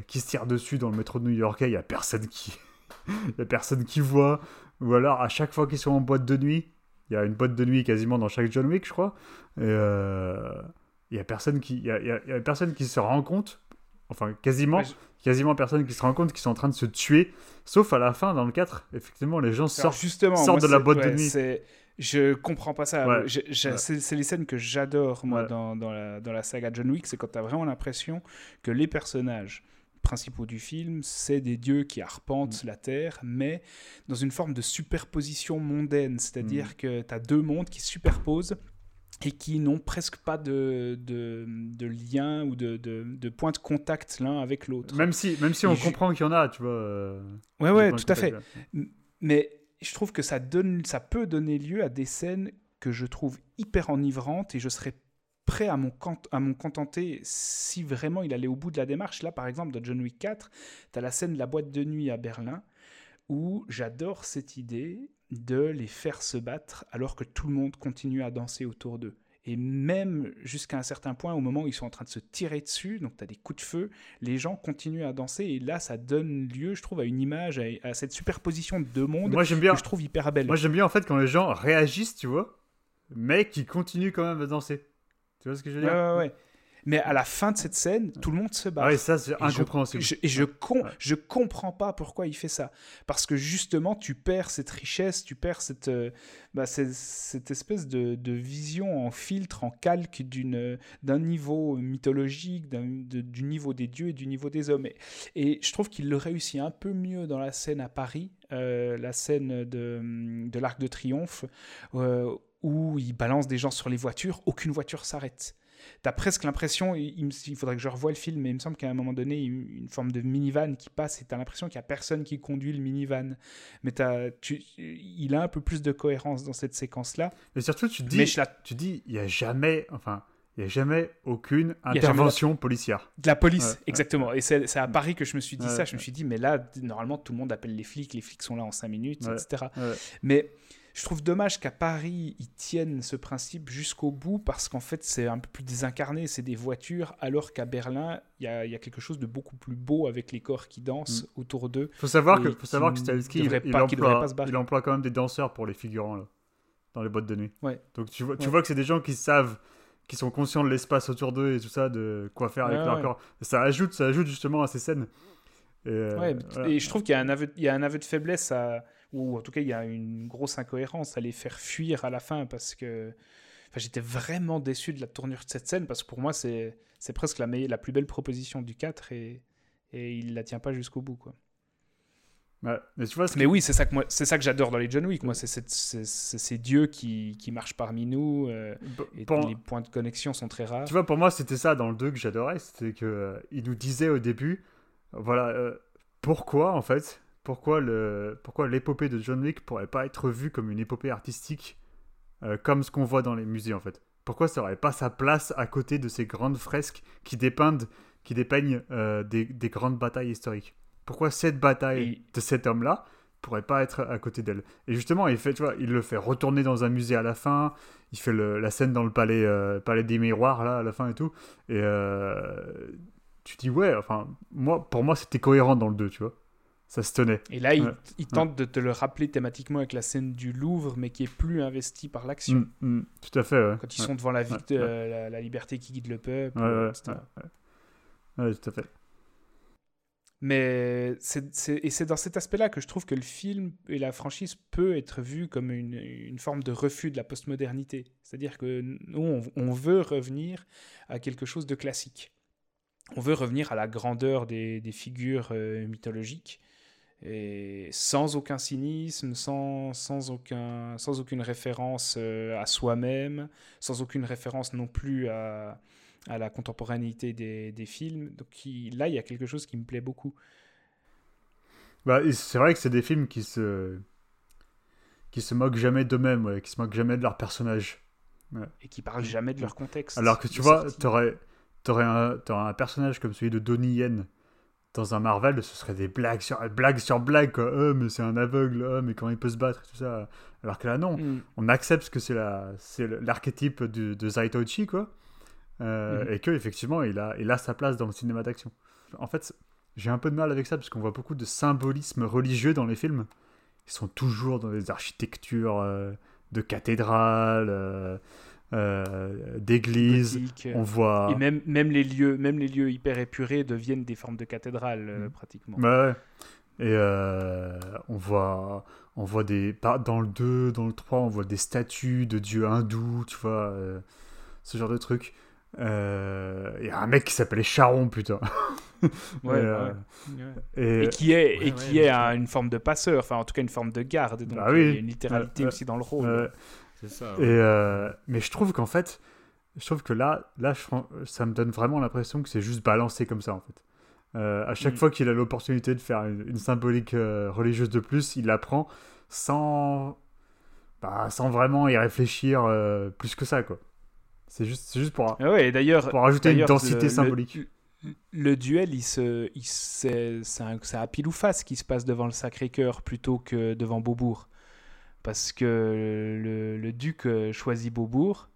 qui se tire dessus dans le métro de New York. Il y a personne qui, y a personne qui voit. Ou alors à chaque fois qu'ils sont en boîte de nuit, il y a une boîte de nuit quasiment dans chaque John Wick, je crois. Et il y a personne qui, il y a, il y a personne qui se rend compte Enfin, quasiment, quasiment personne qui se rend compte qu'ils sont en train de se tuer. Sauf à la fin, dans le 4, effectivement, les gens sortent, justement, sortent de la boîte de nuit. Je comprends pas ça. C'est les scènes que j'adore, moi, dans, dans, la, dans, la, saga John Wick. C'est quand tu as vraiment l'impression que les personnages principaux du film, c'est des dieux qui arpentent mm. la Terre, mais dans une forme de superposition mondaine. C'est-à-dire mm. que tu as deux mondes qui se superposent et qui n'ont presque pas de, de, de, lien ou de, de, de point de contact l'un avec l'autre. Même si, même si on comprend qu'il y en a, tu vois. Euh, ouais, ouais, tout à fait. Mais je trouve que ça, donne, ça peut donner lieu à des scènes que je trouve hyper enivrantes et je serais prêt à m'en à mon contenter si vraiment il allait au bout de la démarche. Là, par exemple, dans John Wick 4, tu as la scène de la boîte de nuit à Berlin où j'adore cette idée de les faire se battre alors que tout le monde continue à danser autour d'eux. Et même jusqu'à un certain point, au moment où ils sont en train de se tirer dessus, donc tu as des coups de feu, les gens continuent à danser. Et là, ça donne lieu, je trouve, à une image, à, cette superposition de deux mondes Moi, bien, que je trouve hyper belle. Moi, j'aime bien en fait quand les gens réagissent, tu vois, mais qui continuent quand même à danser. Tu vois ce que je veux dire? Ouais, ouais, ouais. Mais à la fin de cette scène, tout le monde se bat. Ah ça, c'est incompréhensible. et je, je comprends pas pourquoi il fait ça. Parce que justement, tu perds cette richesse, tu perds cette, euh, bah, cette, espèce de, de, vision en filtre, en calque d'un niveau mythologique, du niveau des dieux et du niveau des hommes. Et, je trouve qu'il le réussit un peu mieux dans la scène à Paris, euh, la scène de, de l'Arc de Triomphe, euh, où il balance des gens sur les voitures, aucune voiture s'arrête tu as presque l'impression, il, faudrait que je revoie le film, mais il me semble qu'à un moment donné, une, une forme de minivan qui passe et tu as l'impression qu'il n'y a personne qui conduit le minivan. Mais as, tu, il a un peu plus de cohérence dans cette séquence-là. Mais surtout, tu dis, tu dis, il n'y a jamais, enfin, il n'y a jamais aucune intervention policière. De la police, exactement. Et c'est à Paris que je me suis dit ça. Je me suis dit, mais là, normalement, tout le monde appelle les flics, les flics sont là en 5 minutes, etc. Mais je trouve dommage qu'à Paris, ils tiennent ce principe jusqu'au bout parce qu'en fait, c'est un peu plus désincarné, c'est des voitures, alors qu'à Berlin, il y a, y a, quelque chose de beaucoup plus beau avec les corps qui dansent mm. autour d'eux. Faut savoir que, faut savoir que Stahelski, il, il, emploie, il emploie quand même des danseurs pour les figurants là, dans les boîtes de nuit. Ouais. Donc tu vois, tu vois que c'est des gens qui savent qui sont conscients de l'espace autour d'eux et tout ça, de quoi faire avec leur corps. Ça ajoute, ça ajoute justement à ces scènes. Et, euh, et je trouve qu'il y, y a un aveu de faiblesse à, ou en tout cas il y a une grosse incohérence à les faire fuir à la fin parce que enfin, j'étais vraiment déçu de la tournure de cette scène parce que pour moi c'est, c'est presque la, la plus belle proposition du 4 et, et il la tient pas jusqu'au bout quoi. mais, tu vois, mais oui, c'est ça que moi, c'est ça que j'adore dans les John Wick. Moi, c'est, c'est, ces dieux qui, qui, marchent parmi nous euh, et les points de connexion sont très rares. Tu vois, pour moi, c'était ça dans le 2 que j'adorais, c'était que euh, il nous disait au début, voilà, euh, pourquoi en fait pourquoi le pourquoi l'épopée de John Wick pourrait pas être vue comme une épopée artistique euh, comme ce qu'on voit dans les musées en fait? Pourquoi ça aurait pas sa place à côté de ces grandes fresques qui dépeignent qui dépeignent euh, des, des, grandes batailles historiques? Pourquoi cette bataille de cet homme là pourrait pas être à côté d'elle? Et justement il fait tu vois il le fait retourner dans un musée à la fin il fait le, la scène dans le palais euh, palais des miroirs là à la fin et tout et tu dis ouais enfin moi pour moi c'était cohérent dans le 2 tu vois? Ça se tenait. Et là, il, tente de te le rappeler thématiquement avec la scène du Louvre, mais qui est plus investie par l'action. Mm, mm, tout à fait. Quand ils sont devant la, la, la, liberté qui guide le peuple, etc. Ouais, tout à fait. Mais c'est, et c'est dans cet aspect-là que je trouve que le film et la franchise peut être vu comme une, une forme de refus de la postmodernité. C'est-à-dire que nous, on, on, veut revenir à quelque chose de classique. On veut revenir à la grandeur des, des figures euh, mythologiques et sans aucun cynisme, sans, sans, aucun, sans aucune référence euh, à soi-même, sans aucune référence non plus à, à la contemporanéité des, des films. Donc là, il y a quelque chose qui me plaît beaucoup. Bah, c'est vrai que c'est des films qui se qui se moquent jamais d'eux-mêmes, ouais, qui se moquent jamais de leurs personnages. Et qui parlent jamais de leur contexte. Alors que tu vois, tu aurais, un, un personnage comme celui de Donnie Yen dans un Marvel, ce serait des blagues sur blagues sur blagues, quoi. Oh, mais c'est un aveugle, oh, mais comment il peut se battre, tout ça. Alors que là, non, mm. on accepte que c'est la, c'est l'archétype de, de Zaitochi, quoi. Euh, mm-hmm. Et que effectivement, il a, il a sa place dans le cinéma d'action. En fait, j'ai un peu de mal avec ça parce qu'on voit beaucoup de symbolisme religieux dans les films. Ils sont toujours dans des architectures euh, de cathédrales. Euh, euh, d'églises. On voit. Et même, même, les lieux, même les lieux hyper épurés deviennent des formes de cathédrales, euh, mm. pratiquement. Bah ouais. Et euh, on voit, on voit des, dans le 2, dans le 3, on voit des statues de dieux hindous, tu vois, ce genre de trucs. Il y a un mec qui s'appelait Charon, putain. ouais, Et, qui est, et qui est une forme de passeur, enfin en tout cas une forme de garde. Donc bah il y a une littéralité aussi dans le rôle. Ça, et, euh, mais je trouve qu'en fait, je trouve que là, là ça me donne vraiment l'impression que c'est juste balancé comme ça, en fait. Euh, à chaque mm. fois qu'il a l'opportunité de faire une, symbolique euh, religieuse de plus, il la prend sans, bah, sans vraiment y réfléchir plus que ça, quoi. C'est juste, juste pour, ah ouais, d'ailleurs, pour ajouter une densité symbolique. Le, duel, il se, il, c'est, c'est, à pile ou face qui se passe devant le Sacré-Cœur plutôt que devant Beaubourg parce que le, duc euh, choisit Beaubourg.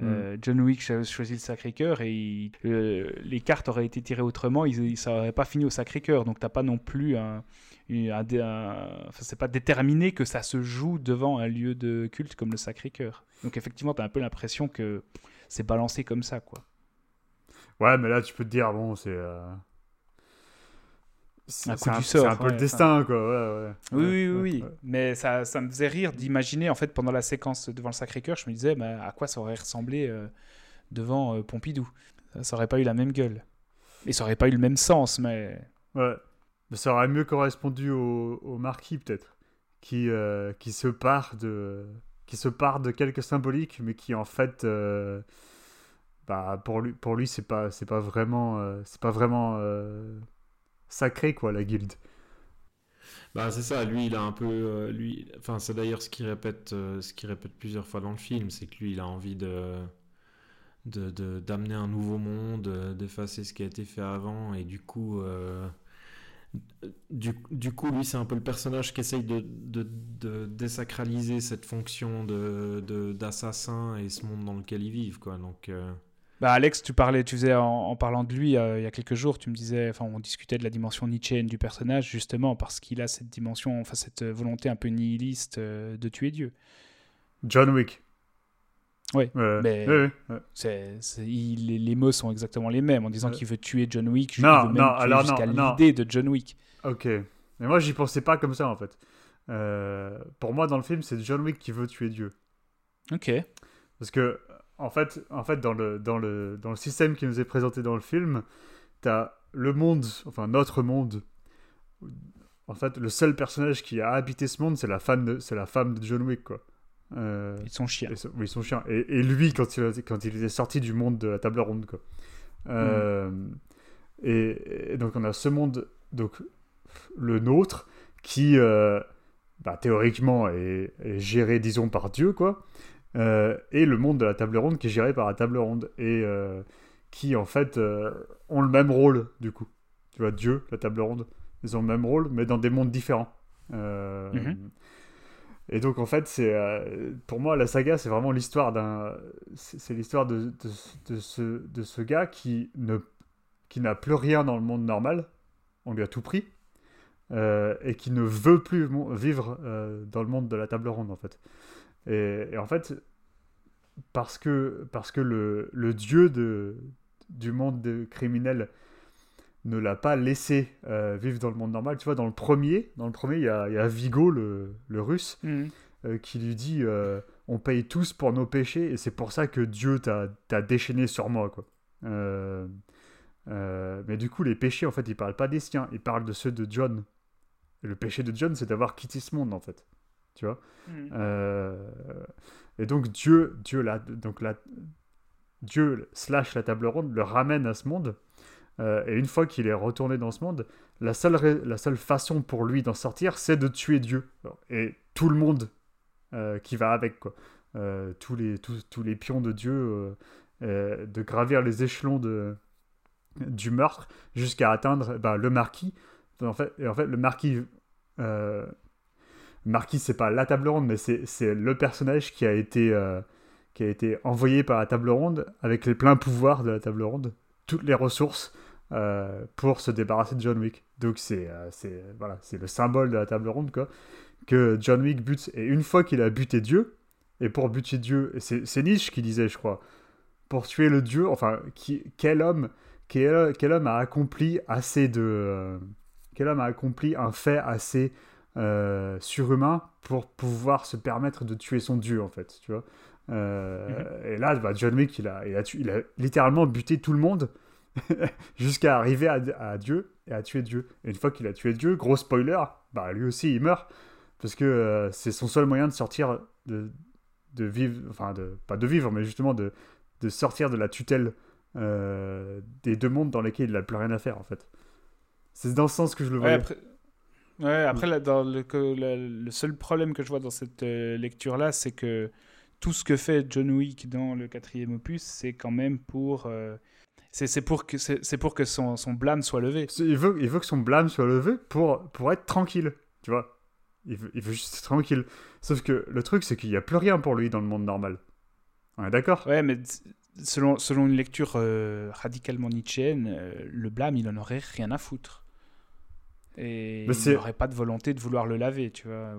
Euh, mm. John Wick choisit le Sacré-Cœur et les cartes auraient été tirées autrement, ils, ça n'aurait pas fini au Sacré-Cœur. Donc t'as pas non plus un, c'est pas déterminé que ça se joue devant un lieu de culte comme le Sacré-Cœur. Donc effectivement, tu as un peu l'impression que c'est balancé comme ça, quoi. Ouais, mais là tu peux te dire bon, c'est euh, c'est un, un, peu le destin, quoi. oui, oui, oui, Mais ça, ça me faisait rire d'imaginer, en fait, pendant la séquence devant le Sacré-Cœur, je me disais, mais à quoi ça aurait ressemblé euh, devant euh, Pompidou? Ça, aurait pas eu la même gueule. Et ça aurait pas eu le même sens, mais. Ouais. Mais ça aurait mieux correspondu au, marquis, peut-être. Qui, euh, qui se part de. Qui se part de quelques symboliques, mais qui en fait. bah, pour lui, pour lui c'est pas, c'est pas vraiment. c'est pas vraiment sacré, quoi, la guilde. Bah, c'est ça, lui, il a un peu. Euh, lui... Enfin, c'est d'ailleurs ce qu'il répète, euh, ce qu'il répète plusieurs fois dans le film, c'est que lui, il a envie de d'amener de, un nouveau monde, euh, d'effacer ce qui a été fait avant, et du coup. du, du coup, lui, c'est un peu le personnage qui essaye de, de, de désacraliser cette fonction de, d'assassin et ce monde dans lequel ils vivent, quoi. Donc. Euh, Bah Alex, tu parlais, tu faisais en, en parlant de lui euh, il y a quelques jours, tu me disais, enfin on discutait de la dimension nietzschéenne du personnage justement parce qu'il a cette dimension, enfin cette volonté un peu nihiliste euh, de tuer Dieu. John Wick. Ouais, mais- il- les, mots sont exactement les mêmes en disant Euh, qu'il veut tuer John Wick, non, veut non, jusqu'à l'idée de John Wick. Ok. Mais moi, j'y pensais pas comme ça, en fait. Euh, pour moi, dans le film, c'est John Wick qui veut tuer Dieu. Ok. Parce que, en fait, en fait dans, le, dans, le, dans le système qui nous est présenté dans le film, t'as le monde, enfin notre monde. En fait, le seul personnage qui a habité ce monde, c'est la, femme de- c'est la femme de John Wick, quoi. Euh, Ils sont chiens. et son- oui, son chien. Et, et lui, quand il, quand il était sorti du monde de la table ronde, quoi. Euh, et, et donc, on a ce monde, donc le nôtre, qui, euh, bah, théoriquement, est, est géré, disons, par Dieu, quoi. Euh, et le monde de la table ronde, qui est géré par la table ronde. Et euh, qui, en fait, euh, ont le même rôle, du coup. Tu vois, Dieu, la table ronde, ils ont le même rôle, mais dans des mondes différents. Mhm. Et donc, en fait, c'est pour moi, la saga, c'est vraiment l'histoire d'un. C'est l'histoire de, de, de ce, de ce gars qui ne qui n'a plus rien dans le monde normal. On lui a tout pris. et qui ne veut plus vivre dans le monde de la table ronde, en fait. Et, et en fait, parce que, parce que le, le dieu de, du monde de criminels ne l'a pas laissé euh, vivre dans le monde normal. Tu vois, dans le premier, dans le premier, il y a, il y a Vigo, le, le russe, Mhm. euh, qui lui dit euh, on paye tous pour nos péchés et c'est pour ça que Dieu t'a déchaîné sur moi quoi. Mais du coup les péchés en fait il parle pas des siens, il parle de ceux de John. Et le péché de John c'est d'avoir quitté ce monde en fait. Tu vois Mhm. Euh, Et donc Dieu, Dieu là, donc la, Dieu slash la table ronde le ramène à ce monde. Euh, et une fois qu'il est retourné dans ce monde, la seule, la seule façon pour lui d'en sortir, c'est de tuer Dieu. Et tout le monde euh, qui va avec, quoi. Tous, les, tous, tous les pions de Dieu, de gravir les échelons de, du meurtre jusqu'à atteindre bah, le marquis. En fait, et en fait le marquis, euh, marquis, c'est pas la table ronde, mais c'est le personnage qui a été, euh, qui a été envoyé par la table ronde avec les pleins pouvoirs de la table ronde, toutes les ressources euh, pour se débarrasser de John Wick. Donc c'est euh, voilà, le symbole de la table ronde quoi, que John Wick bute. Et une fois qu'il a buté Dieu, et pour buter Dieu, c'est Nietzsche qui disait, je crois, pour tuer le Dieu, enfin, qui, quel homme, quel, quel homme a accompli assez de, quel homme a accompli un fait assez euh, surhumain pour pouvoir se permettre de tuer son Dieu en fait, tu vois. Euh, Et là, bah, John Wick, il a, il, a tu- il a littéralement buté tout le monde jusqu'à arriver à, à Dieu et à tuer Dieu. Et une fois qu'il a tué Dieu, gros spoiler, bah lui aussi il meurt parce que euh, c'est son seul moyen de sortir de, de vivre, enfin de pas de vivre, mais justement de, de sortir de la tutelle euh, des deux mondes dans lesquels il n'a plus rien à faire en fait. C'est dans ce sens que je le Ouais, après, ouais, après là, dans le, que, le, le seul problème que je vois dans cette euh, lecture-là, c'est que tout ce que fait John Wick dans le quatrième opus, c'est quand même pour... euh, c'est pour que, c'est pour que son, son blâme soit levé. Il veut, il veut que son blâme soit levé pour, pour être tranquille, tu vois. Il veut, il veut juste être tranquille. Sauf que le truc, c'est qu'il n'y a plus rien pour lui dans le monde normal. On est d'accord? Ouais, mais selon, selon une lecture euh, radicalement nietzschéenne, le blâme, il en aurait rien à foutre. Et Mais il n'aurait pas de volonté de vouloir le laver, tu vois.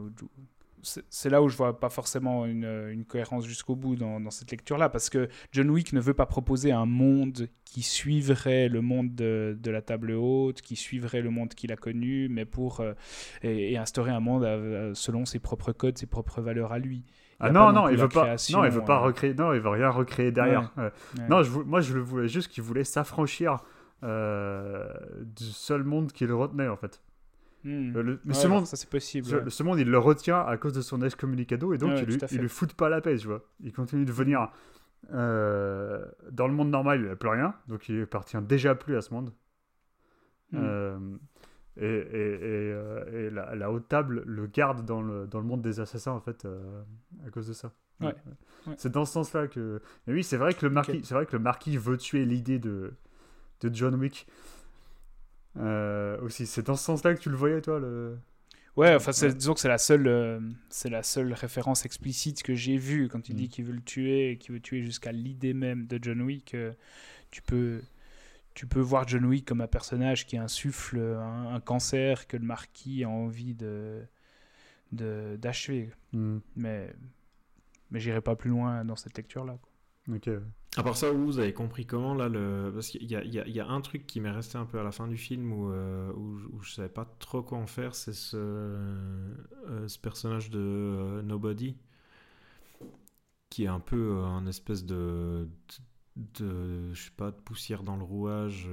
C'est là où je vois pas forcément une, une cohérence jusqu'au bout dans, dans cette lecture-là, parce que John Wick ne veut pas proposer un monde qui suivrait le monde de, de la table haute, qui suivrait le monde qu'il a connu, mais pour euh, et, et instaurer un monde euh, selon ses propres codes, ses propres valeurs à lui. Ah non, non il veut pas. Non, il veut pas euh, recréer. Non, il veut rien recréer derrière. Ouais. Ouais. Non, je, moi, je le voulais juste qu'il voulait s'affranchir euh, du seul monde qui le retenait en fait. Hmm. Euh, le- mais Ouais, ce monde, ça c'est possible. ce, ouais. ce monde, il le retient à cause de son excommunicado et donc Ouais, il, il lui fout pas la paix, tu vois. Il continue de venir euh, dans le monde normal, il n'a plus rien, donc il appartient déjà plus à ce monde. Hmm. Euh, et et, et, euh, et la, la haute table le garde dans le, dans le monde des assassins en fait euh, à cause de ça. C'est dans ce sens-là que. Mais oui, c'est vrai que le marquis, c'est vrai que le marquis veut tuer l'idée de de John Wick. Euh, aussi, c'est dans ce sens-là que tu le voyais, toi le... Ouais, enfin, disons que c'est la seule, euh, c'est la seule référence explicite que j'ai vue quand il Mm. dit qu'il veut le tuer, qu'il veut tuer jusqu'à l'idée même de John Wick. euh, tu peux, tu peux voir John Wick comme un personnage qui insuffle un, un cancer que le marquis a envie de, de d'achever. Hmm, Mais, mais j'irai pas plus loin dans cette lecture-là. Ok. À part ça, vous, avez compris comment là le parce qu'il y a, il y a- il y a un truc qui m'est resté un peu à la fin du film où, euh, où, je- où je savais pas trop quoi en faire, c'est ce, euh, ce personnage de euh, Nobody qui est un peu euh, un espèce de, de, de- je sais pas de poussière dans le rouage.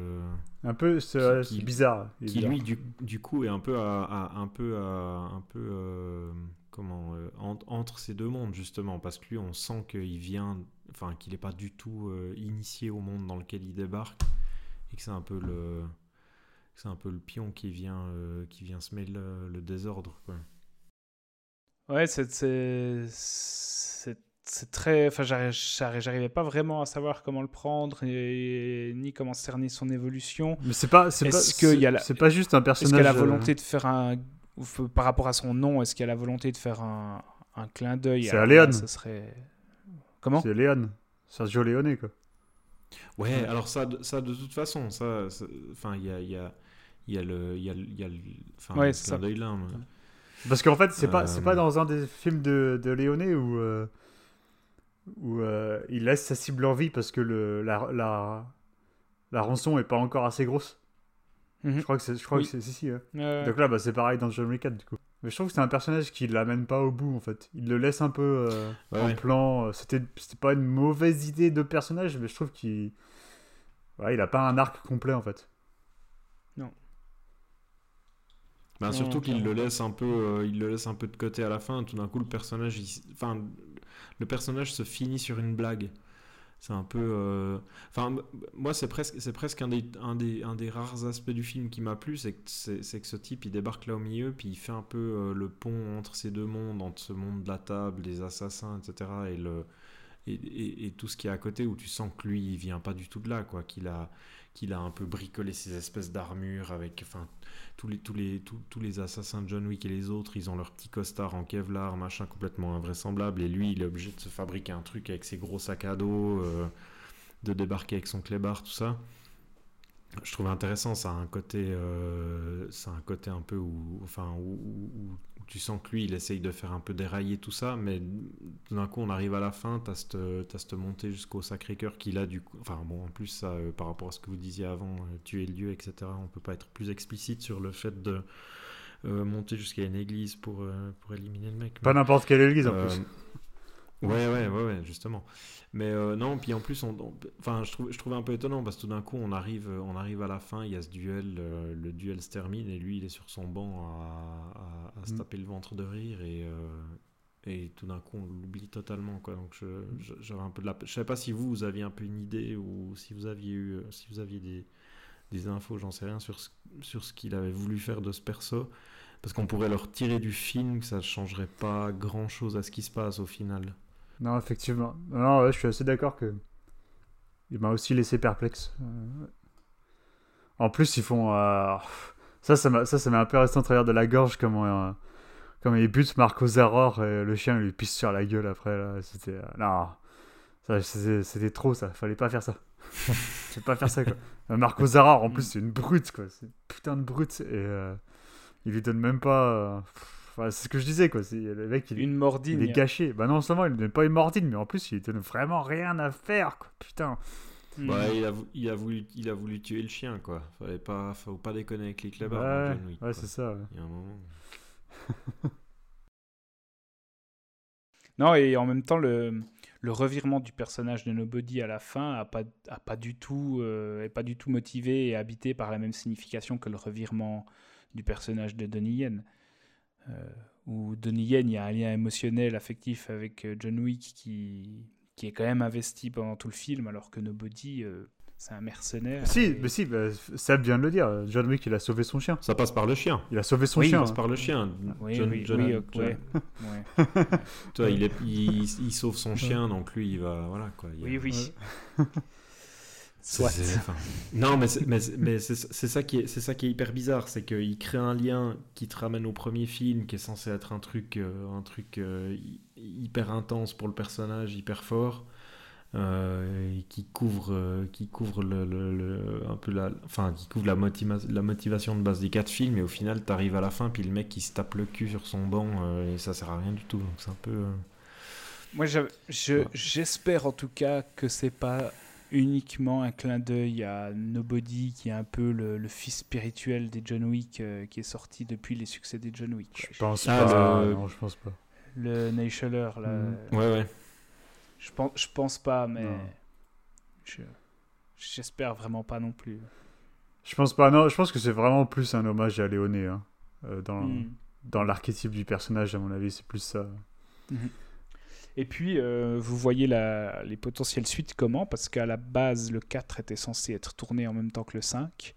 Un peu, Qui- qui- bizarre. qui lui du, du coup est un peu à, à- un peu à- un peu comment en- entre ces deux mondes justement parce que lui on sent qu'il vient enfin qu'il n'est pas du tout euh, initié au monde dans lequel il débarque et que c'est un peu le c'est un peu le pion qui vient euh, qui vient semer le, le désordre quoi. Ouais, c'est c'est très. Enfin, j'arri- j'arri- j'arrivais pas vraiment à savoir comment le prendre et, ni comment cerner son évolution. Mais c'est pas, c'est pas, Est-ce qu'il y a c'est- pas juste un Est-ce personnage. qu'il y a la euh, volonté de faire un. Par rapport à son nom, est-ce qu'il y a la volonté de faire un, un clin d'œil C'est Léon. Ce serait. Comment C'est Léon, Sergio Leone quoi. Ouais, alors ça, de- ça de toute façon, ça, enfin, il y a, il y a, il y a le, il y a, le- il y a le, enfin, Ouais, c'est ça. là, mais- Parce qu'en fait, c'est pas, c'est Euh, pas dans un des films de, de Leone où, euh, où euh, il laisse sa cible en vie parce que le, la, la, la rançon est pas encore assez grosse. Mhm. Je crois que c'est, je crois Oui. que c'est si, si. hein. Euh, Donc là, bah, c'est pareil dans John Wick 4 du coup. Mais je trouve que c'est un personnage qui l'amène pas au bout en fait. Il le laisse un peu euh, Ouais, en ouais. plan. euh, C'était, c'était pas une mauvaise idée de personnage, mais je trouve qu'il, ouais, il a pas un arc complet en fait. Ben, Non, surtout qu'il le laisse un peu, euh, il le laisse un peu de côté à la fin. Tout d'un coup, le personnage, il s- enfin, le personnage se finit sur une blague. C'est un peu, euh, enfin, moi, c'est presque, c'est presque un des, un des, rares aspects du film qui m'a plu, c'est que c'est, c'est que ce type, il débarque là au milieu, puis il fait un peu euh, le pont entre ces deux mondes, entre ce monde de la table, des assassins, etc., et le, et, et- tout ce qui est à côté, où tu sens que lui, il vient pas du tout de là, quoi, qu'il a, qu'il a un peu bricolé ces espèces d'armures avec, enfin, tous les, tous, les, tous, tous les assassins de John Wick et les autres, ils ont leur petit costard en Kevlar, machin complètement invraisemblable. Et lui, il est obligé de se fabriquer un truc avec ses gros sacs à dos, euh, de débarquer avec son clébard, tout ça. Je trouve intéressant, ça a un côté, euh, ça a un côté un peu où, enfin, où tu sens que lui, il essaye de faire un peu dérailler tout ça, mais tout d'un coup, on arrive à la fin, t'as cette, cette montée jusqu'au Sacré-Cœur qu'il a du coup. Enfin, bon, en plus, ça, euh, par rapport à ce que vous disiez avant, euh, tuer le dieu, etc., on peut pas être plus explicite sur le fait de euh, monter jusqu'à une église pour, pour éliminer le mec. Pas n'importe quelle église en plus. Ouais, ouais, ouais, ouais, justement. Mais euh, non, puis en plus, on, on- enfin, je trouve, je trouve un peu étonnant parce que tout d'un coup, on arrive, on arrive à la fin, il y a ce duel, euh, le duel se termine et lui, il est sur son banc à, à- à se Mm. taper le ventre de rire et, euh, et tout d'un coup, on l'oublie totalement, quoi. Donc, je, je- j'avais un peu de la, je sais pas si vous, vous aviez un peu une idée ou si vous aviez eu, euh, si vous aviez des, des infos, j'en sais rien sur ce, sur ce qu'il avait voulu faire de ce perso. Parce qu'on pourrait le retirer du film, que ça ne changerait pas grand chose à ce qui se passe au final. Non, effectivement. Non, je suis assez d'accord que. Il m'a aussi laissé perplexe. Euh. En plus, ils font. euh, Ça, ça m'a un peu resté en travers de la gorge, comment, euh, ils butent Marco Zaror et le chien lui pisse sur la gueule après. C'était. euh, Non. C'était trop, ça. Fallait pas faire ça. Fallait pas faire ça, quoi. Marco Zaror, en plus, c'est une brute, quoi. C'est putain de brute. Et il lui donne même pas. Enfin, c'est ce que je disais, quoi. C'est- Le mec, il, Une il mordine. est gâché. Bah non seulement il ne donne pas une mordine, mais en plus il donne vraiment rien à faire, quoi. Putain. Hmm. Bah, il, a, vou- il, a voulu, il a voulu tuer le chien, quoi. Fallait pas, faut pas déconner avec les clébards dans ouais, ouais quoi. c'est ça. ouais. Il y a un moment. Non, et en même temps, le, le revirement du personnage de Nobody à la fin a pas, a pas du tout, euh, est pas du tout motivé et habité par la même signification que le revirement du personnage de Donnie Yen. Euh, où Donnie Yen, il y a un lien émotionnel, affectif avec euh, John Wick qui, qui est quand même investi pendant tout le film, alors que Nobody, euh, c'est un mercenaire. Si, et- mais si, bah, Seb vient de le dire. John Wick, il a sauvé son chien. Ça passe par le chien. Il a sauvé son Oui, chien. Ça passe hein. par le chien. Oui, John- oui, John- oui, John- ouais, ouais. Toi, il, est, il, il sauve son chien, donc lui, il va. Voilà, quoi. Il- Oui, oui. Soit. Non, mais c'est mais c'est- mais c'est c'est ça qui est c'est ça qui est hyper bizarre, c'est qu'il crée un lien qui te ramène au premier film, qui est censé être un truc euh, un truc euh, hy- hyper intense pour le personnage, hyper fort, euh, et qui couvre euh, qui couvre le, le- le- un peu la enfin qui couvre la, motiva- la motivation de base des quatre films, et au final t'arrives à la fin puis le mec qui se tape le cul sur son banc euh, et ça sert à rien du tout, donc c'est un peu euh, Moi, je- je- j'espère en tout cas que c'est pas uniquement un clin d'œil à Nobody, qui est un peu le, le fils spirituel des John Wick, euh, qui est sorti depuis les succès des John Wick. Je pense Ah, pas. le- Non, je pense pas. Le Naishaller, là. Mm. ouais ouais. Je pense, je pense pas, mais Non. je- j'espère vraiment pas non plus. Je pense pas. Non, je pense que c'est vraiment plus un hommage à Léoné. hein. Euh, dans Mm. dans l'archétype du personnage, à mon avis, c'est plus ça. Et puis, euh, vous voyez la- les potentielles suites comment? Parce qu'à la base, le 4 était censé être tourné en même temps que le 5.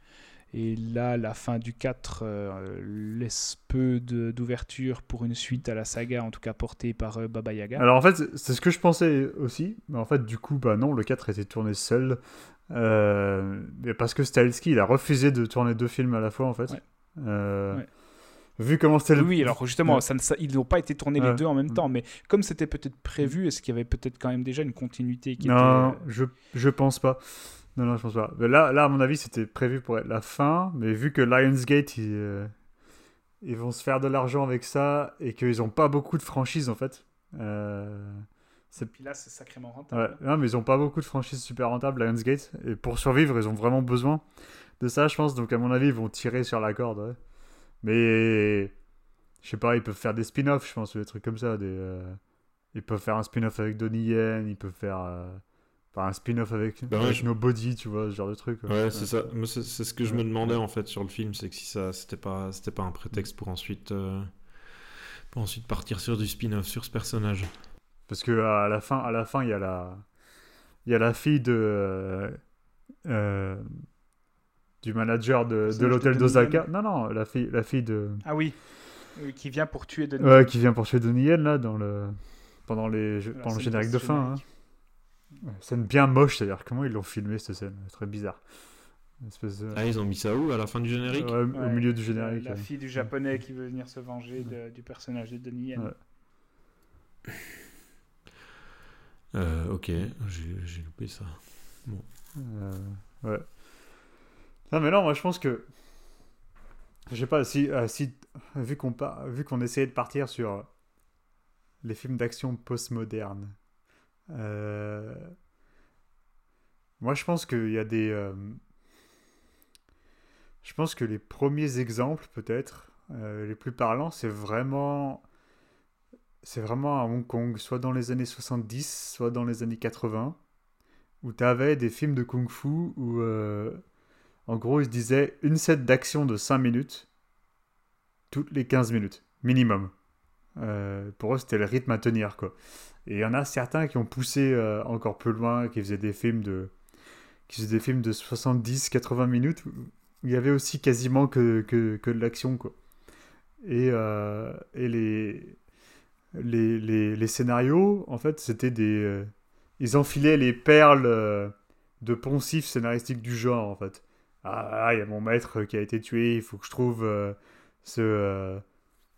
Et là, la fin du 4 euh, laisse peu d'ouverture pour une suite à la saga, en tout cas portée par euh, Baba Yaga. Alors en fait, c'est- ce que je pensais aussi, mais en fait, du coup, bah non, le 4 était tourné seul. Euh, parce que Stahelski, il a refusé de tourner deux films à la fois, en fait. Ouais. Ouais. Vu comment c'était le. oui, alors justement, Ouais. ça ne- ça- ils n'ont pas été tournés les deux en même Mm. temps, mais comme c'était peut-être prévu, est-ce qu'il y avait peut-être quand même déjà une continuité qui Non, était... je, je pense pas. Non, non, je pense pas. Mais là, là, à mon avis, c'était prévu pour être la fin, mais vu que Lionsgate, ils, euh, ils vont se faire de l'argent avec ça et qu'ils ont pas beaucoup de franchises, en fait. Euh, Et puis là, c'est sacrément rentable. Ouais, non, mais ils ont pas beaucoup de franchises super rentables, Lionsgate. Et pour survivre, ils ont vraiment besoin de ça, je pense. Donc, à mon avis, ils vont tirer sur la corde. ouais. Mais je sais pas, ils peuvent faire des spin-offs, je pense, ou des trucs comme ça. Des, euh, Ils peuvent faire un spin-off avec Donnie Yen, ils peuvent faire euh, enfin, un spin-off avec, Bah ouais, avec je- Nobody, tu vois, ce genre de truc. Ouais, c'est ça. Moi, c'est c'est ce que je me demandais en fait sur le film, c'est que si ça, c'était pas, c'était pas un prétexte pour ensuite, euh, pour ensuite partir sur du spin-off sur ce personnage. Parce que à la fin, à la fin, il y a la, il y a la fille de, du manager de, l'hôtel Donnie d'Osaka. Non, non, la fille, la fille de, Ah oui, Euh, qui vient pour tuer Denis. Ouais, qui vient pour tuer Donnie Yen là dans le pendant les Alors, pendant le générique de fin. hein. Scène bien moche, c'est-à-dire comment ils l'ont filmé cette scène, très bizarre. De- Ah, ils ont mis ça où à la fin du générique? Ouais, au milieu du générique. La, ouais. fille du japonais qui veut venir se venger de- du personnage de Denis Yen. Ouais. Euh, Ok, j'ai j'ai loupé ça. Euh, ouais. Non mais non, moi je pense que je sais pas si, euh, vu qu'on essayait de partir sur les films d'action postmodernes. euh, Moi je pense qu'il y a des euh, je pense que les premiers exemples peut-être euh, les plus parlants, c'est vraiment c'est vraiment à Hong Kong, soit dans les années 70, soit dans les années 80 où tu avais des films de kung-fu où, euh, en gros, ils se disaient une scène d'action de 5 minutes toutes les 15 minutes, minimum. Euh, pour eux, c'était le rythme à tenir, quoi. Et il y en a certains qui ont poussé euh, encore plus loin, qui faisaient des films de, qui faisaient des films de 70-80 minutes, où il y avait aussi quasiment que, que, que de l'action, quoi. Et, euh, et les, les, les, les scénarios, en fait, c'était des... ils enfilaient les perles de poncifs scénaristiques du genre, en fait. Ah, ah, il y a mon maître qui a été tué, il faut que je trouve euh, euh,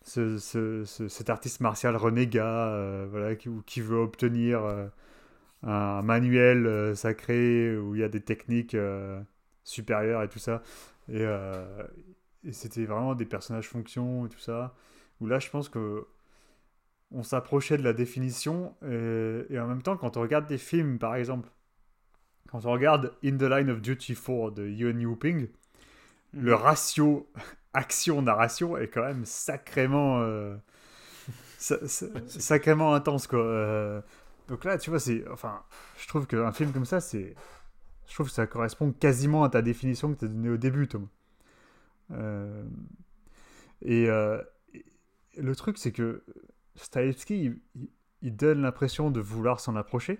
ce, ce- ce- cet artiste martial renégat, euh, voilà, qui, qui veut obtenir un manuel sacré où il y a des techniques supérieures et tout ça. Et, c'était vraiment des personnages fonction et tout ça. Où là, je pense que on s'approchait de la définition et en même temps quand on regarde des films par exemple quand on regarde In the Line of Duty 4 de Yuan Yuping le ratio action-narration est quand même sacrément euh, sa- sa- sacrément intense quoi. Euh, donc là tu vois c'est enfin je trouve qu'un film comme ça c'est je trouve que ça correspond quasiment à ta définition que tu as donnée au début Tom Euh, et, et le truc c'est que Stahelski, il donne l'impression de vouloir s'en approcher.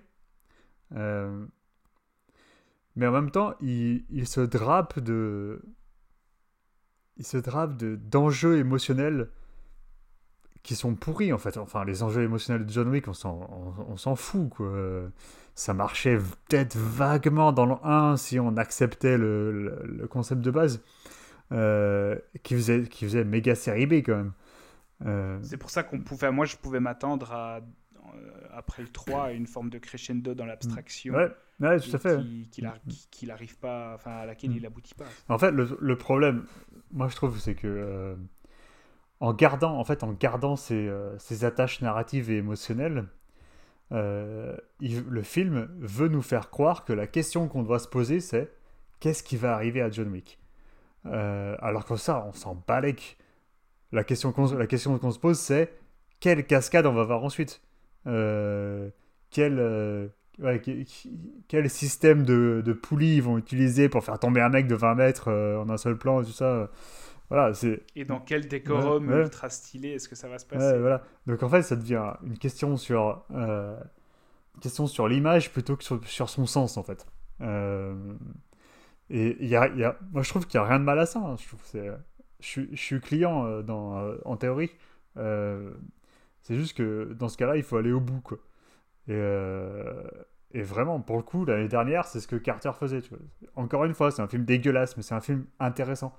Mais en même temps, il, il se drape de. Il se drape de, d'enjeux émotionnels qui sont pourris en fait. Enfin, les enjeux émotionnels de John Wick, on s'en, on, s'en fout quoi. Ça marchait peut-être vaguement dans le 1 si on acceptait le, le, concept de base, euh, qui, faisait, qui faisait méga série B quand même. Euh, C'est pour ça qu'on pouvait, moi je pouvais m'attendre à, euh, après le 3 à une forme de crescendo dans l'abstraction. Ouais, ouais, tout à fait. Qui, n'arrive pas, enfin à laquelle il aboutit pas. En fait, le, le problème, moi je trouve, c'est que en gardant, en fait, en gardant ces, ces attaches narratives et émotionnelles, euh, le film veut nous faire croire que la question qu'on doit se poser, c'est qu'est-ce qui va arriver à John Wick? Euh, Alors que ça, on s'en balèque. La question qu'on se pose, c'est quelle cascade on va voir ensuite? Euh, quel, quel système de, de poulies ils vont utiliser pour faire tomber un mec de 20 mètres en un seul plan et tout ça voilà, c'est... Et dans quel décorum ultra stylé est-ce que ça va se passer voilà. Donc en fait, ça devient une question sur, euh, question sur l'image plutôt que sur, son sens, en fait. Euh, et y a, y a, moi, je trouve qu'il n'y a rien de mal à ça. Hein. Je, trouve c'est, je, je, suis client euh, dans, en théorie. c'est juste que dans ce cas-là, il faut aller au bout. Quoi. Et, et vraiment, pour le coup, l'année dernière, c'est ce que Carter faisait. Tu vois. Encore une fois, c'est un film dégueulasse, mais c'est un film intéressant.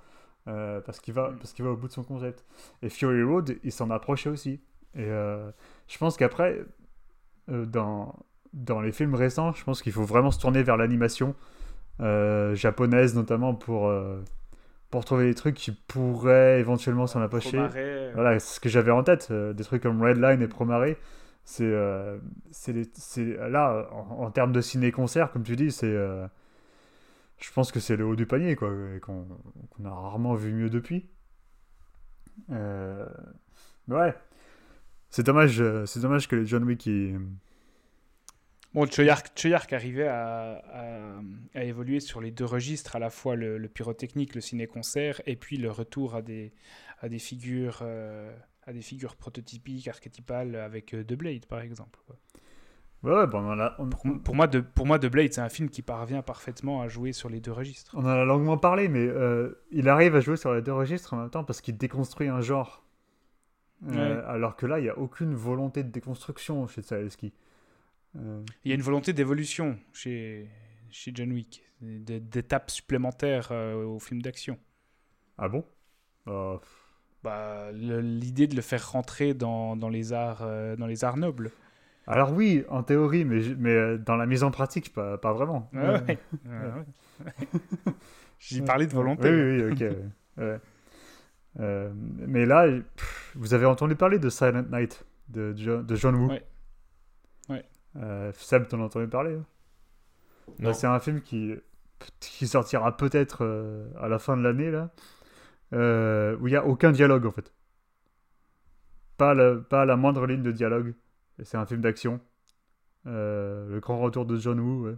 Euh, parce qu'il va, mm. parce qu'il va au bout de son concept. Et Fury Road, il s'en approchait aussi. Et euh, je pense qu'après, euh, dans, dans les films récents, je pense qu'il faut vraiment se tourner vers l'animation japonaise, notamment pour, pour trouver des trucs qui pourraient éventuellement s'en approcher. Voilà, ce que j'avais en tête, des trucs comme Redline et Promare. C'est, c'est, là, en, termes de ciné-concert, comme tu dis, c'est je pense que c'est le haut du panier, quoi, qu'on a rarement vu mieux depuis. Euh, ouais, c'est dommage, euh, c'est dommage que les John Wick. Bon, Choyark, arrivait à, à, évoluer sur les deux registres, à la fois le, pyrotechnique, le ciné-concert, et puis le retour à des, à des figures, euh, à des figures prototypiques, archétypales, avec The Blade, par exemple. Quoi. Ouais, bon, on Pour, moi, de, pour moi, The Blade, c'est un film qui parvient parfaitement à jouer sur les deux registres. On en a longuement parlé, mais euh, il arrive à jouer sur les deux registres en même temps parce qu'il déconstruit un genre. Euh, alors que là, il n'y a aucune volonté de déconstruction chez Zaleski. Euh... Il y a une volonté d'évolution chez, chez John Wick, d'étapes supplémentaires euh, au film d'action. Ah bon? Bah, L'idée de le faire rentrer dans, dans les, arts, dans les arts nobles. Alors oui, en théorie, mais, mais euh, dans la mise en pratique, pas, pas vraiment. Ouais, J'ai parlé de volonté. Oui, oui, ok. Euh, mais là, vous avez entendu parler de Silent Night de, de John Woo. Ouais. ouais. Euh, Seb, t'en as entendu parler hein? C'est un film qui, qui sortira peut-être euh, à la fin de l'année, là, où il n'y a aucun dialogue, en fait. Pas, le, pas la moindre ligne de dialogue. C'est un film d'action. Euh, le grand retour de John Woo.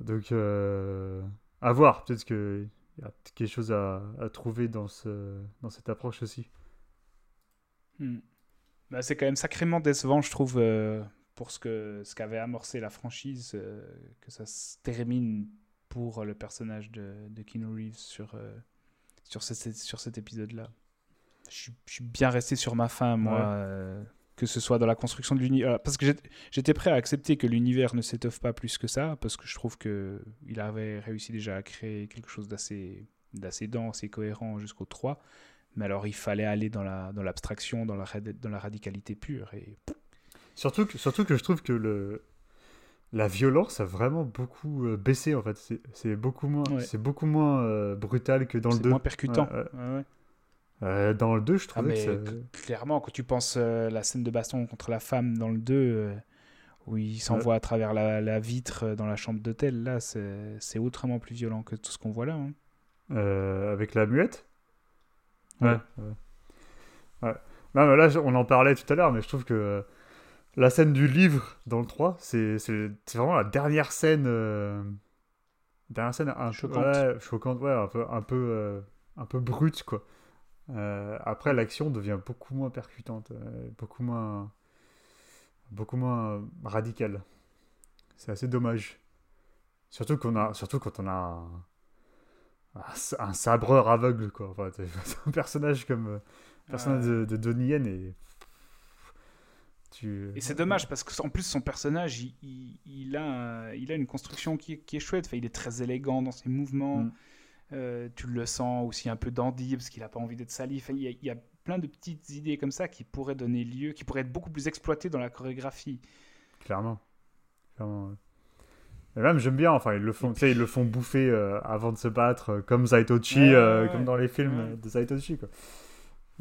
Donc, euh, à voir. Peut-être qu'il y a quelque chose à, trouver dans, ce, dans cette approche aussi. Hmm. Bah, c'est quand même sacrément décevant, je trouve, euh, pour ce que ce qu'avait amorcé la franchise, que ça se termine pour le personnage de, de Keanu Reeves sur, sur, sur cet épisode-là. Je, je, suis bien resté sur ma fin, moi que ce soit dans la construction de l'univers. Euh, parce que j'étais prêt à accepter que l'univers ne s'étoffe pas plus que ça, parce que je trouve qu'il avait réussi déjà à créer quelque chose d'assez dense et cohérent jusqu'au 3. Mais alors il fallait aller dans l'abstraction, la, dans, la, dans la radicalité pure. Et... Surtout, que, surtout que je trouve que le, la violence a vraiment beaucoup euh, baissé en fait. C'est beaucoup moins, c'est beaucoup moins euh, brutal que dans le 2. C'est moins percutant. Ouais, euh, dans le 2, je trouve ah, que Clairement, quand tu penses la scène de baston contre la femme dans le 2, euh, où il s'envoie à travers la, vitre dans la chambre d'hôtel, là, c'est autrement plus violent que tout ce qu'on voit là. Hein. avec la muette? Ouais. ouais. Non, mais là, on en parlait tout à l'heure, mais je trouve que la scène du livre dans le 3, c'est vraiment la dernière scène. Dernière scène un, choquante. Ouais, choquante, ouais, un peu, un peu, un peu brute, quoi. Euh, après, l'action devient beaucoup moins percutante, euh, beaucoup moins, beaucoup moins radicale. C'est assez dommage. Surtout qu'on a, surtout quand on a un, sabreur aveugle, quoi. Enfin, un personnage comme, personnage de, de, Donnie Yen est tu... Et c'est dommage parce qu'en plus son personnage, il, il, il a, il a une construction qui, est- qui est chouette. Enfin, il est très élégant dans ses mouvements. Mm. Euh, tu le sens aussi un peu dandy parce qu'il n'a pas envie d'être sali. Enfin, il, y a, il y a plein de petites idées comme ça qui pourraient donner lieu, qui pourraient être beaucoup plus exploitées dans la chorégraphie. Clairement. Clairement. Et même, j'aime bien, enfin, ils le font, tu sais, ils le font bouffer euh, avant de se battre, euh, comme Zaitochi, Ouais, ouais, ouais. comme dans les films de Zaitochi, quoi.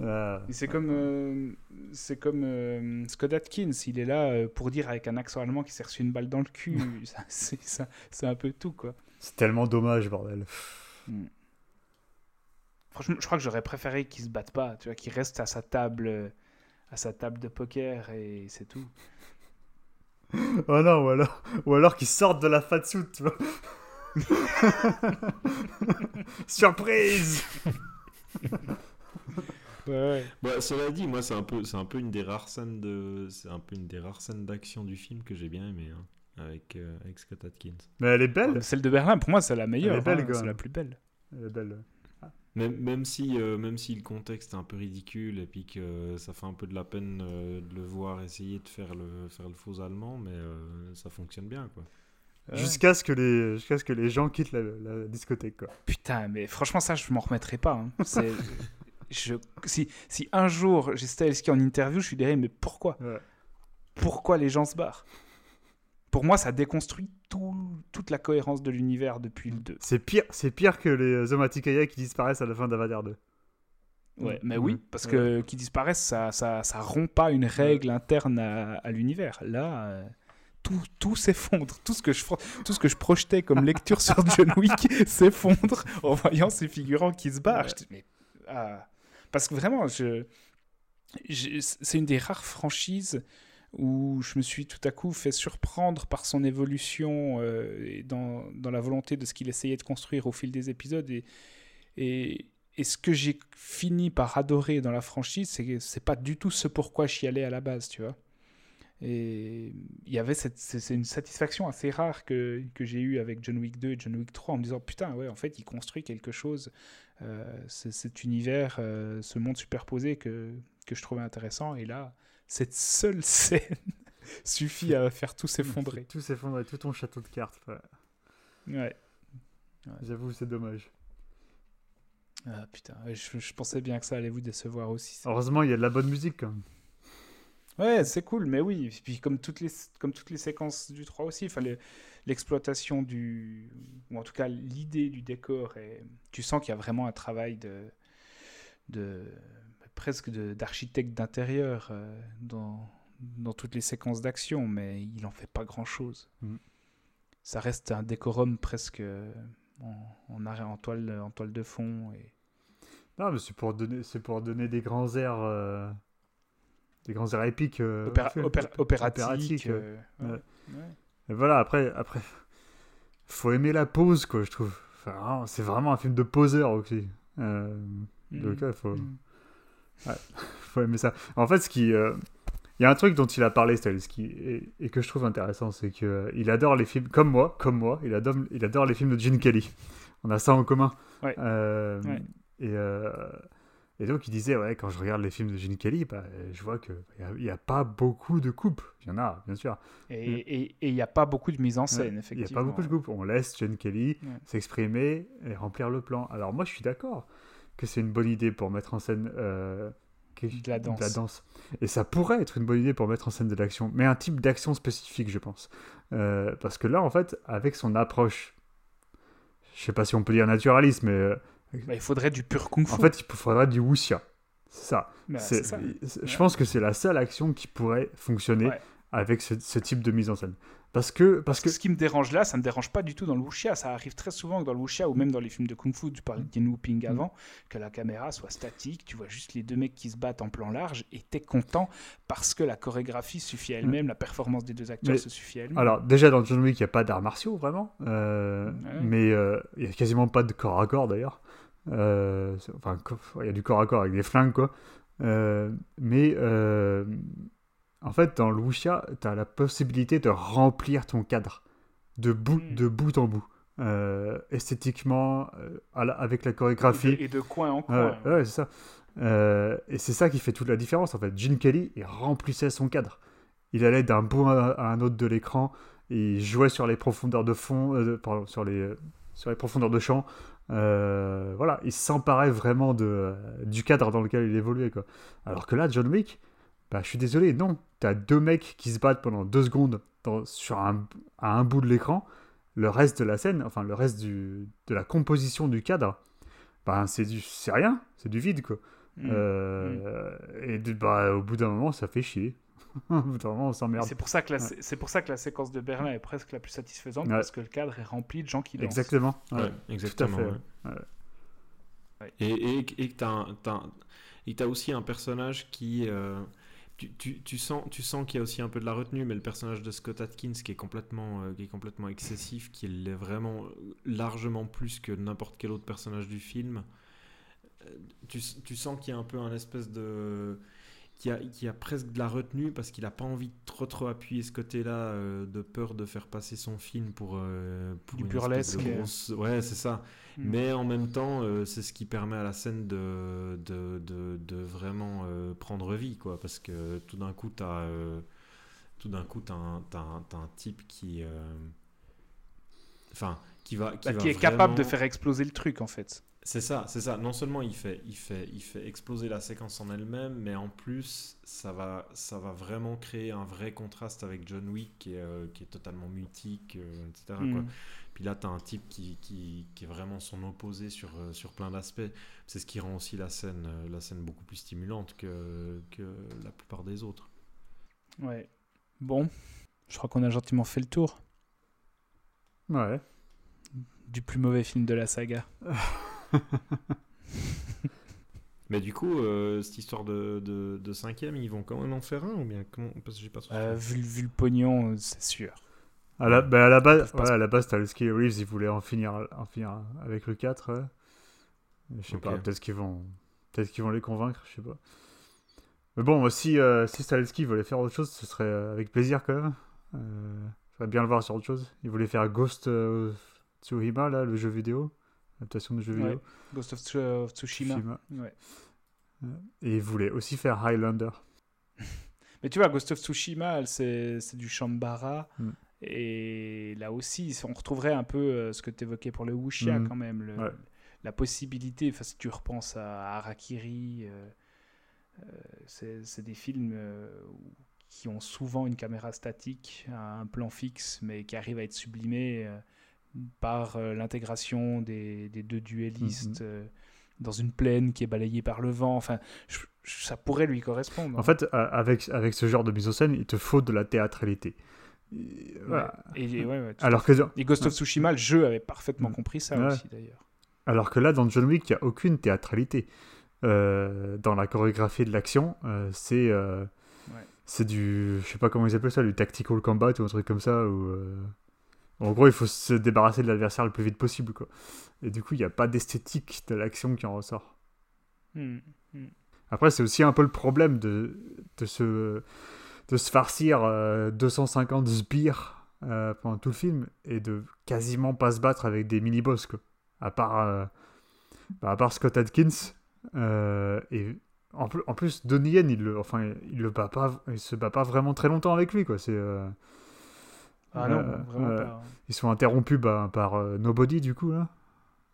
Euh, c'est comme, euh, c'est comme euh, Scott Atkins, il est là euh, pour dire avec un accent allemand qu'il s'est reçu une balle dans le cul. C'est, un peu tout, quoi. c'est tellement dommage, bordel. Franchement, je crois que j'aurais préféré qu'il se batte pas, tu vois, qu'il reste à sa table, à sa table de poker et c'est tout. Oh non, ou alors, ou alors qu'ils sortent de la tu vois. Surprise Bah, cela dit, moi, c'est un peu, c'est un peu une des rares scènes de, c'est un peu une des rares scènes d'action du film que j'ai bien aimé, hein, avec, euh, avec Scott Atkins. Mais elle est belle. Celle de Berlin, pour moi, c'est la meilleure. Elle est belle, hein, c'est la plus belle. Elle est belle. Même, même si, euh, même si le contexte est un peu ridicule et puis que ça fait un peu de la peine euh, de le voir essayer de faire le, faire le faux allemand, mais euh, ça fonctionne bien, quoi. Jusqu'à ce, que les- jusqu'à ce que les gens quittent la, la discothèque, quoi. Putain, mais franchement, ça, je m'en remettrai pas. hein. C'est- je, si, si un jour j'ai Stahelski en interview, je suis derrière, mais pourquoi? Ouais. Pourquoi les gens se barrent? Pour moi, ça déconstruit tout- toute la cohérence de l'univers depuis le 2. C'est pire, c'est pire que les Zomatikaya qui disparaissent à la fin d'Avatar 2. Ouais, Mm. mais oui, Ouais. parce que qu'ils disparaissent, ça, ça, ça rompt pas une règle interne à, à l'univers. Là, euh, tout, tout s'effondre. Tout, ce que je tout ce que je projetais comme lecture sur John Wick s'effondre en voyant ces figurants qui se barrent. Ouais. Je dis, mais, ah. Parce que vraiment, c'est une des rares franchises où je me suis tout à coup fait surprendre par son évolution euh, dans, la volonté de ce qu'il essayait de construire au fil des épisodes. Et, ce que j'ai fini par adorer dans la franchise, c'est que c'est pas du tout ce pourquoi j'y allais à la base, tu vois. Et il y avait cette, c'est une satisfaction assez rare que, que j'ai eue avec John Wick 2 et John Wick 3 en me disant putain, ouais, en fait, il construit quelque chose, euh, cet univers, euh, ce monde superposé que, que je trouvais intéressant. Et là, cette seule scène suffit à faire tout s'effondrer. Tout s'effondre, tout ton château de cartes. ouais. Ouais. J'avoue, c'est dommage. Ah, putain, je, je pensais bien que ça allait vous décevoir aussi. ça. Heureusement, il y a de la bonne musique quand même. Ouais, c'est cool, mais oui. Et puis comme toutes les, comme toutes les séquences du 3 aussi, l'exploitation du... Ou en tout cas, l'idée du décor, et tu sens qu'il y a vraiment un travail de... de presque d'architecte d'intérieur euh, dans, dans toutes les séquences d'action, mais il en fait pas grand-chose. Mhm. Ça reste un décorum presque euh, en, en, arrêt- en, toile, en toile de fond. Et... Non, mais c'est pour donner, c'est pour donner des grands airs, euh, des grands airs épiques. euh, Opéra- film. opéra- Opé- opératique. opératique, ouais. euh, ouais. Et voilà, après, après, faut aimer la pose, quoi, je trouve. Enfin, c'est vraiment un film de poseur aussi. Euh, donc, Mhm. ouais, faut, Mhm. faut aimer ça. En fait, ce qui, euh, il y a un truc dont il a parlé, Stahelski, et, et que je trouve intéressant, c'est que euh, il adore les films, comme moi, comme moi, il adore, il adore les films de Gene Kelly. On a ça en commun. Ouais. Euh. Et, euh, et donc il disait, ouais, quand je regarde les films de Gene Kelly, bah, je vois qu'il n'y a, a pas beaucoup de coupes. Il y en a, bien sûr. Et il n'y a pas beaucoup de mise en scène, Ouais, Il n'y effectivement. a pas beaucoup de coupes. On laisse Gene Kelly Ouais. s'exprimer et remplir le plan. Alors moi, je suis d'accord que c'est une bonne idée pour mettre en scène euh, De la danse. Et ça pourrait être une bonne idée pour mettre en scène de l'action, mais un type d'action spécifique, je pense. Euh, parce que là, en fait, avec son approche, je sais pas si on peut dire naturaliste, mais euh, Bah, il faudrait du pur kung fu. en fait, il faudrait du wuxia. C'est ça. Bah, ça. Je Ouais. pense que c'est la seule action qui pourrait fonctionner Ouais. avec ce, ce type de mise en scène. Parce que, parce que Ce qui me dérange là, ça me dérange pas du tout dans le wuxia. Ça arrive très souvent que dans le wuxia ou même dans les films de kung fu, tu parlais de Yin Wuping Mm. avant, que la caméra soit statique, tu vois juste les deux mecs qui se battent en plan large et t'es content parce que la chorégraphie suffit à elle-même, la performance des deux acteurs Mais- se suffit à elle-même. Alors, déjà, dans John Wick, il n'y a pas d'arts martiaux, vraiment. Euh, Ouais. Mais euh, il n'y a quasiment pas de corps à corps, d'ailleurs. Euh, enfin, il y a du corps à corps avec des flingues, quoi. Euh, mais euh, en fait, dans le wuxia, tu as la possibilité de remplir ton cadre de bout, Mm. de bout en bout. Esthétiquement, la- avec la et, de, chorégraphie. et de coin en coin. ouais, c'est ça. Et c'est ça qui fait toute la différence en fait. Gene Kelly, il remplissait son cadre. il allait d'un bout à un autre de l'écran, il jouait sur les profondeurs de fond, pardon, sur les, sur les profondeurs de champ. Euh, voilà, il s'emparait vraiment de, du cadre dans lequel il évoluait. Quoi. Alors que là, John Wick, bah, je suis désolé, non. T'as deux mecs qui se battent pendant deux secondes dans, sur un, à un bout de l'écran. Le reste de la scène, enfin le reste du, de la composition du cadre, bah, c'est rien, c'est du vide quoi. Mm. Euh, Et de- bah, au bout d'un moment, ça fait chier. moment, on s'emmerde. C'est pour, ça que la, c'est pour ça que la séquence de Berlin est presque la plus satisfaisante, Ouais. parce que le cadre est rempli de gens qui dansent. Exactement. ouais. Ouais, exactement. fait, ouais. ouais. Ouais. Et, et, et t'as un- t'as un- et que t'as aussi un personnage qui. euh, tu, tu, tu sens, tu sens qu'il y a aussi un peu de la retenue, mais le personnage de Scott Atkins qui est complètement, euh, qui est complètement excessif, qui l'est vraiment largement plus que n'importe quel autre personnage du film. Euh, Tu, tu sens qu'il y a un peu un espèce de. Qui a, qui a presque de la retenue parce qu'il n'a pas envie de trop trop appuyer ce côté-là euh, de peur de faire passer son film pour, euh, pour Du burlesque. grosse- Ouais, c'est ça. Mm. Mais en même temps, euh, c'est ce qui permet à la scène de, de, de, de vraiment euh, prendre vie, quoi. Parce que tout d'un coup, t'as euh, tout d'un coup, t'as un, un, type qui, euh, enfin, qui va, qui, Bah, va qui est capable de faire exploser le truc, en fait. C'est ça, c'est ça. Non seulement il fait, il fait, il fait exploser la séquence en elle-même, mais en plus, ça va, ça va vraiment créer un vrai contraste avec John Wick, qui est, euh, qui est totalement mutique, euh, etc. quoi. Mm. Puis là, tu as un type qui, qui, qui est vraiment son opposé sur, euh, sur plein d'aspects. C'est ce qui rend aussi la scène, euh, la scène beaucoup plus stimulante que, que la plupart des autres. Ouais. Bon, je crois qu'on a gentiment fait le tour Ouais. du plus mauvais film de la saga. Mais du coup, euh, cette histoire de, de, de cinquième, ils vont quand même en faire un ou bien comment Parce que j'ai pas Euh, vu, vu le pognon, euh, c'est sûr. À la, bah, à la base, ouais, à la base, et Reeves, ils voulaient en finir, en finir avec le 4. ouais. Je sais pas, peut-être qu'ils vont, peut-être qu'ils vont les convaincre, je sais pas. Mais bon, si, euh, si voulait faire autre chose, ce serait avec plaisir quand même. Euh, J'aimerais bien le voir sur autre chose. Il voulait faire Ghost Tsushima, là, le jeu vidéo, adaptation de jeu Ouais. vidéo. Ghost of, of Tsushima. Tsushima. Ouais. Et il voulait aussi faire Highlander. Mais tu vois, Ghost of Tsushima, c'est du Shambhala. Mm. Et là aussi, on retrouverait un peu euh, ce que tu évoquais pour le Wuxia Mm. quand même. le- Ouais. La possibilité, enfin, si tu repenses à Harakiri, euh, euh, c'est des films euh, qui ont souvent une caméra statique, un plan fixe, mais qui arrivent à être sublimés euh, par euh, l'intégration des, des deux duellistes Mhm. euh, dans une plaine qui est balayée par le vent. Enfin, je- ça pourrait lui correspondre. En fait, euh, avec, avec ce genre de mise en scène, il te faut de la théâtralité. Et, Ouais. voilà. Et, et ouais, ouais, tout à Alors que, Et Ghost of Tsushima, le jeu avait parfaitement Mm. compris ça Ouais. aussi d'ailleurs. Alors que là, dans John Wick, il n'y a aucune théâtralité. Euh, dans la chorégraphie de l'action, euh, c'est euh, c'est du. Je sais pas comment ils appellent ça, du tactical combat ou un truc comme ça. Euh, en gros, il faut se débarrasser de l'adversaire le plus vite possible. Quoi. Et du coup, il n'y a pas d'esthétique de l'action qui en ressort. Mm. Après, c'est aussi un peu le problème de, de, se, de se farcir euh, 250 sbires euh, pendant tout le film et de quasiment pas se battre avec des mini-boss. À, part, euh, bah, à part Scott Adkins. euh, et en, plus- en plus, Donnie Yen, il, le, enfin, il, le bat pas, il se bat pas vraiment très longtemps avec lui. Quoi. C'est, euh, Ah non, euh, vraiment euh, pas. ils sont interrompus bah, par euh, Nobody, du coup. Là.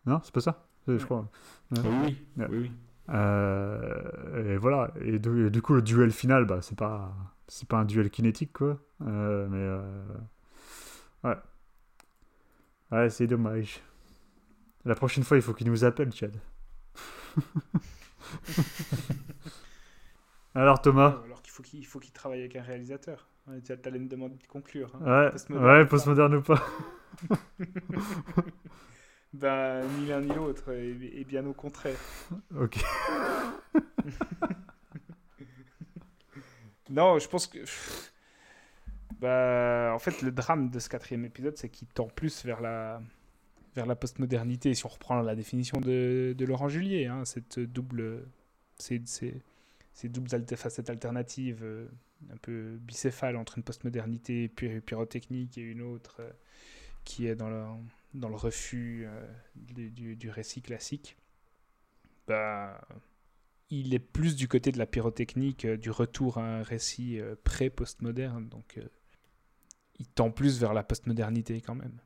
Non, c'est pas ça? Je Ouais. crois. Oui, oui, Ouais. oui, oui. Euh, et voilà. Et du, et du coup, le duel final, bah, c'est pas, c'est pas un duel kinétique, quoi. Euh, mais euh, ouais, ouais, c'est dommage. La prochaine fois, il faut qu'il nous appelle, Chad. Alors Thomas? Alors qu'il faut qu'il faut qu'il travaille avec un réalisateur. Ouais, tu allais me demander de conclure. hein. Ouais, Postmoderne ouais, ou pas postmoderne ou pas. Ben, ni l'un ni l'autre, et, et bien au contraire. Ok. Non, je pense que. Bah, en fait, le drame de ce quatrième épisode, c'est qu'il tend plus vers la, vers la postmodernité. Si on reprend la définition de, de Laurent Julier, hein, cette double, ces, ces, doubles facettes alternatives, euh, un peu bicéphales entre une postmodernité py- pyrotechnique et une autre euh, qui est dans le, refus euh, du, du- récit classique. Bah, il est plus du côté de la pyrotechnique, du retour à un récit pré-postmoderne. Donc, il tend plus vers la postmodernité quand même.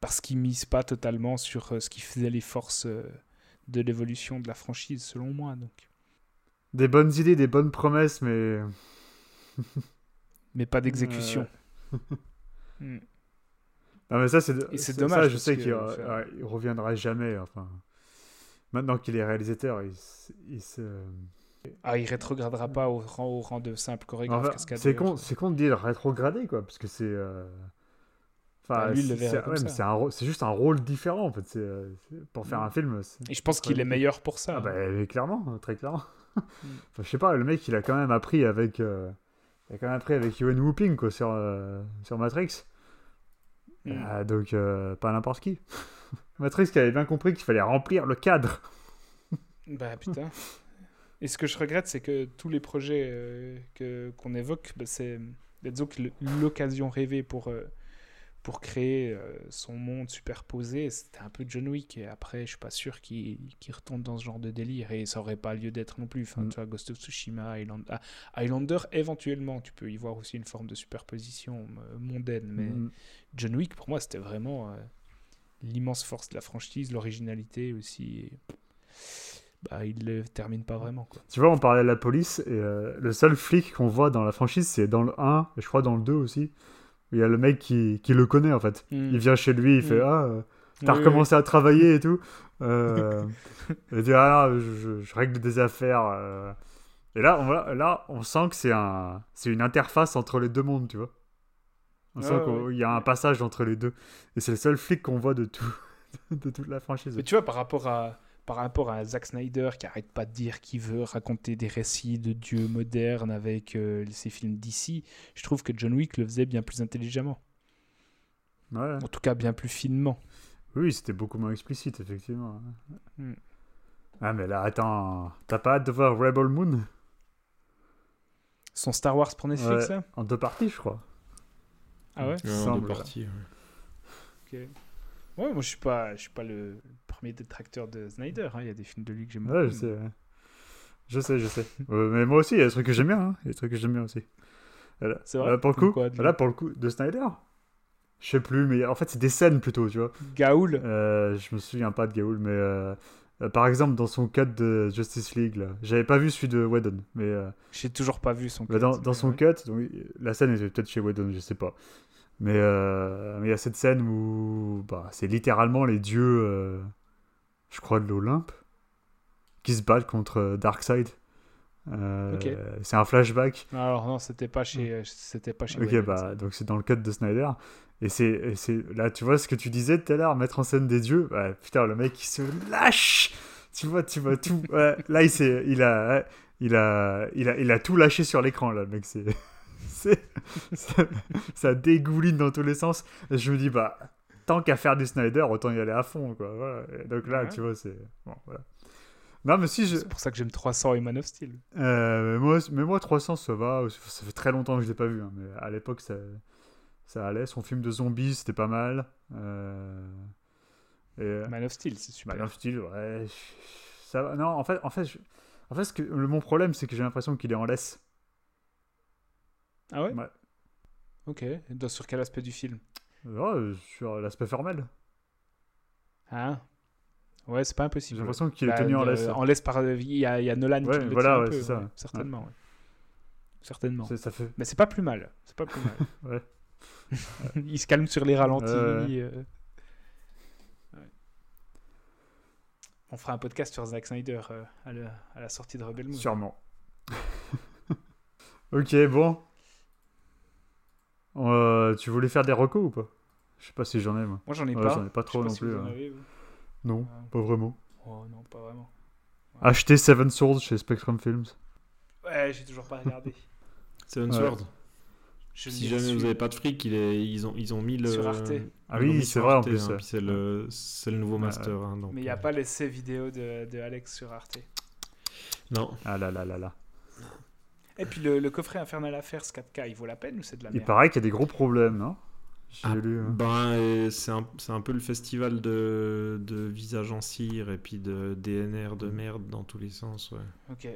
Parce qu'il mise pas totalement sur ce qui faisait les forces de l'évolution de la franchise, selon moi. Donc. Des bonnes idées, des bonnes promesses, mais. Mais pas d'exécution. Hmm. Non, mais ça, c'est c'est ça, dommage, je sais qu'il enfin- ouais, il reviendra jamais. Enfin, maintenant qu'il est réalisateur, il, se. Ah, il rétrogradera pas au rang, au rang de simple chorégraphe Enfin, cascadeur. c'est con, c'est con de dire rétrogradé, quoi, parce que c'est. euh, Enfin, Bah, c'est- ouais, juste un rôle différent, en fait. c'est, euh, pour faire un film. Et je pense qu'il est meilleur pour ça. Ah, bah, mais clairement, très clairement. Mm. Enfin, je sais pas, le mec, il a quand même appris avec. euh, il a quand même appris avec Ewan Whooping, quoi, sur, euh, sur Matrix. Hmm. Ah, donc, euh, pas n'importe qui. Matrix qui avait bien compris qu'il fallait remplir le cadre. Bah putain. Et ce que je regrette, c'est que tous les projets que qu'on évoque, bah, c'est l'occasion rêvée pour pour créer euh, son monde superposé, c'était un peu John Wick. Et après, je suis pas sûr qu'il retombe dans ce genre de délire et ça aurait pas lieu d'être non plus. Enfin, Mm. tu vois, Ghost of Tsushima, Highlander, ah, Highlander, éventuellement, tu peux y voir aussi une forme de superposition euh, mondaine, mais Mm. John Wick, pour moi, c'était vraiment euh, l'immense force de la franchise, l'originalité aussi. et, bah, il le termine pas vraiment. Quoi. Tu vois, on parlait de la police, et euh, le seul flic qu'on voit dans la franchise, c'est dans le 1, et je crois dans le 2 aussi. Il y a le mec qui, qui le connaît, en fait. Il vient chez lui, il fait Mm. Ah, euh, t'as Oui, recommencé à travailler et tout. Euh, il dit Ah, non, je, règle des affaires. euh. Et là on, là, on sent que c'est un, une interface entre les deux mondes, tu vois. On sent qu'il y a un passage entre les deux. Et c'est le seul flic qu'on voit de, tout, de toute la franchise. Mais tu vois, par rapport à, par rapport à Zack Snyder qui arrête pas de dire qu'il veut raconter des récits de dieux modernes avec euh, ses films d'ici, je trouve que John Wick le faisait bien plus intelligemment. Ouais. En tout cas, bien plus finement. Oui, c'était beaucoup moins explicite, effectivement. Mm. Ah, mais là, attends, t'as pas hâte de voir Rebel Moon? Son Star Wars pour Netflix, Ouais. là? En deux parties, je crois. Ah ouais? Ouais, en deux parties. ouais. Ouais, moi je suis pas, je suis pas le premier détracteur de Snyder. hein. Il y a des films de lui que j'aime Ouais, je sais. ouais. Je sais, je sais. Euh, mais moi aussi, il y a des trucs que j'aime bien. hein. Il y a des trucs que j'aime bien aussi. Voilà. C'est vrai? Là, pour le coup, quoi, là, pour le coup, de Snyder? Je sais plus, mais en fait, c'est des scènes plutôt, tu vois. Gaoul? Euh, je me souviens pas de Gaoul, mais euh, euh, par exemple, dans son cut de Justice League, là, j'avais pas vu celui de Whedon, mais euh, J'ai toujours pas vu son. bah, cut, dans, son ouais. cut, donc, la scène était peut-être chez Whedon, je sais pas. Mais euh, mais il y a cette scène où bah, c'est littéralement les dieux, euh, je crois, de l'Olympe, qui se battent contre euh, Darkseid. Euh. C'est un flashback. Alors non, c'était pas chez, c'était pas chez. Ok, bah, ça. donc c'est dans le cut de Snyder. Et c'est, là, tu vois ce que tu disais tout à l'heure, mettre en scène des dieux? Bah, putain, le mec il se lâche. Tu vois, tu vois tout. Ouais, là, il, il a, il a, il a, il a tout lâché sur l'écran là, le mec. C'est, ça, ça dégouline dans tous les sens. Et je me dis bah, tant qu'à faire du Snyder, autant y aller à fond, quoi. Voilà. Donc là, Ouais. tu vois, c'est bon, voilà. Non, mais si je, C'est pour ça que j'aime 300 et Man of Steel. euh, mais, moi, mais moi, 300, ça va. Ça fait très longtemps que je l'ai pas vu. hein, mais à l'époque, ça, ça allait. Son film de zombies, c'était pas mal. Euh, et, Man of Steel, c'est super. Man of Steel, ouais. Ça va. Non, en fait, en fait, je- en fait ce que, le, mon problème, c'est que j'ai l'impression qu'il est en laisse. Ah ouais Ouais. Ok. Et dans- sur quel aspect du film Ouais, euh, sur l'aspect formel. Ah. Ouais, c'est pas J'ai impossible. l'impression qu'il Bah, est tenu en euh, laisse. En laisse par. Il y a, il y a Nolan Ouais, qui le voilà, tient un ouais, peu, c'est ça. certainement. ouais. Certainement. C'est- Ça fait. Mais c'est pas plus mal. C'est pas plus mal. Ouais. il se calme sur les ralentis. Ouais, ouais. euh. Ouais. On fera un podcast sur Zack Snyder euh, à, la, à la sortie de Rebel Moon. Sûrement. ok, bon. Euh, tu voulais faire des recos ou pas? Je sais pas si j'en ai, moi. Moi, j'en ai Ouais, pas. j'en ai pas trop non si plus, vous en ouais. avez, vous. Non, Ouais. pas vraiment. Oh non, pas vraiment. Acheter Seven Swords chez Spectrum Films. Ouais, j'ai toujours pas regardé. Seven Ouais. Sword. Je Si jamais vous avez pas de fric, il est- ils, ont, ils ont mis le. Sur Arte. Ah oui, c'est sur vrai, en plus, hein, ouais. c'est le, c'est le nouveau Ouais, master. hein, donc, Mais il n'y a euh, pas laissé vidéo de, de Alex sur Arte. Non. Ah là là là là. Et puis le, le coffret Infernal Affairs 4K, il vaut la peine ou c'est de la Il merde paraît qu'il y a des gros problèmes, non? J'ai Ah, lu. hein. Ben, c'est un, c'est un peu le festival de, de visages en cire et puis de DNR de merde dans tous les sens, ouais. Ok.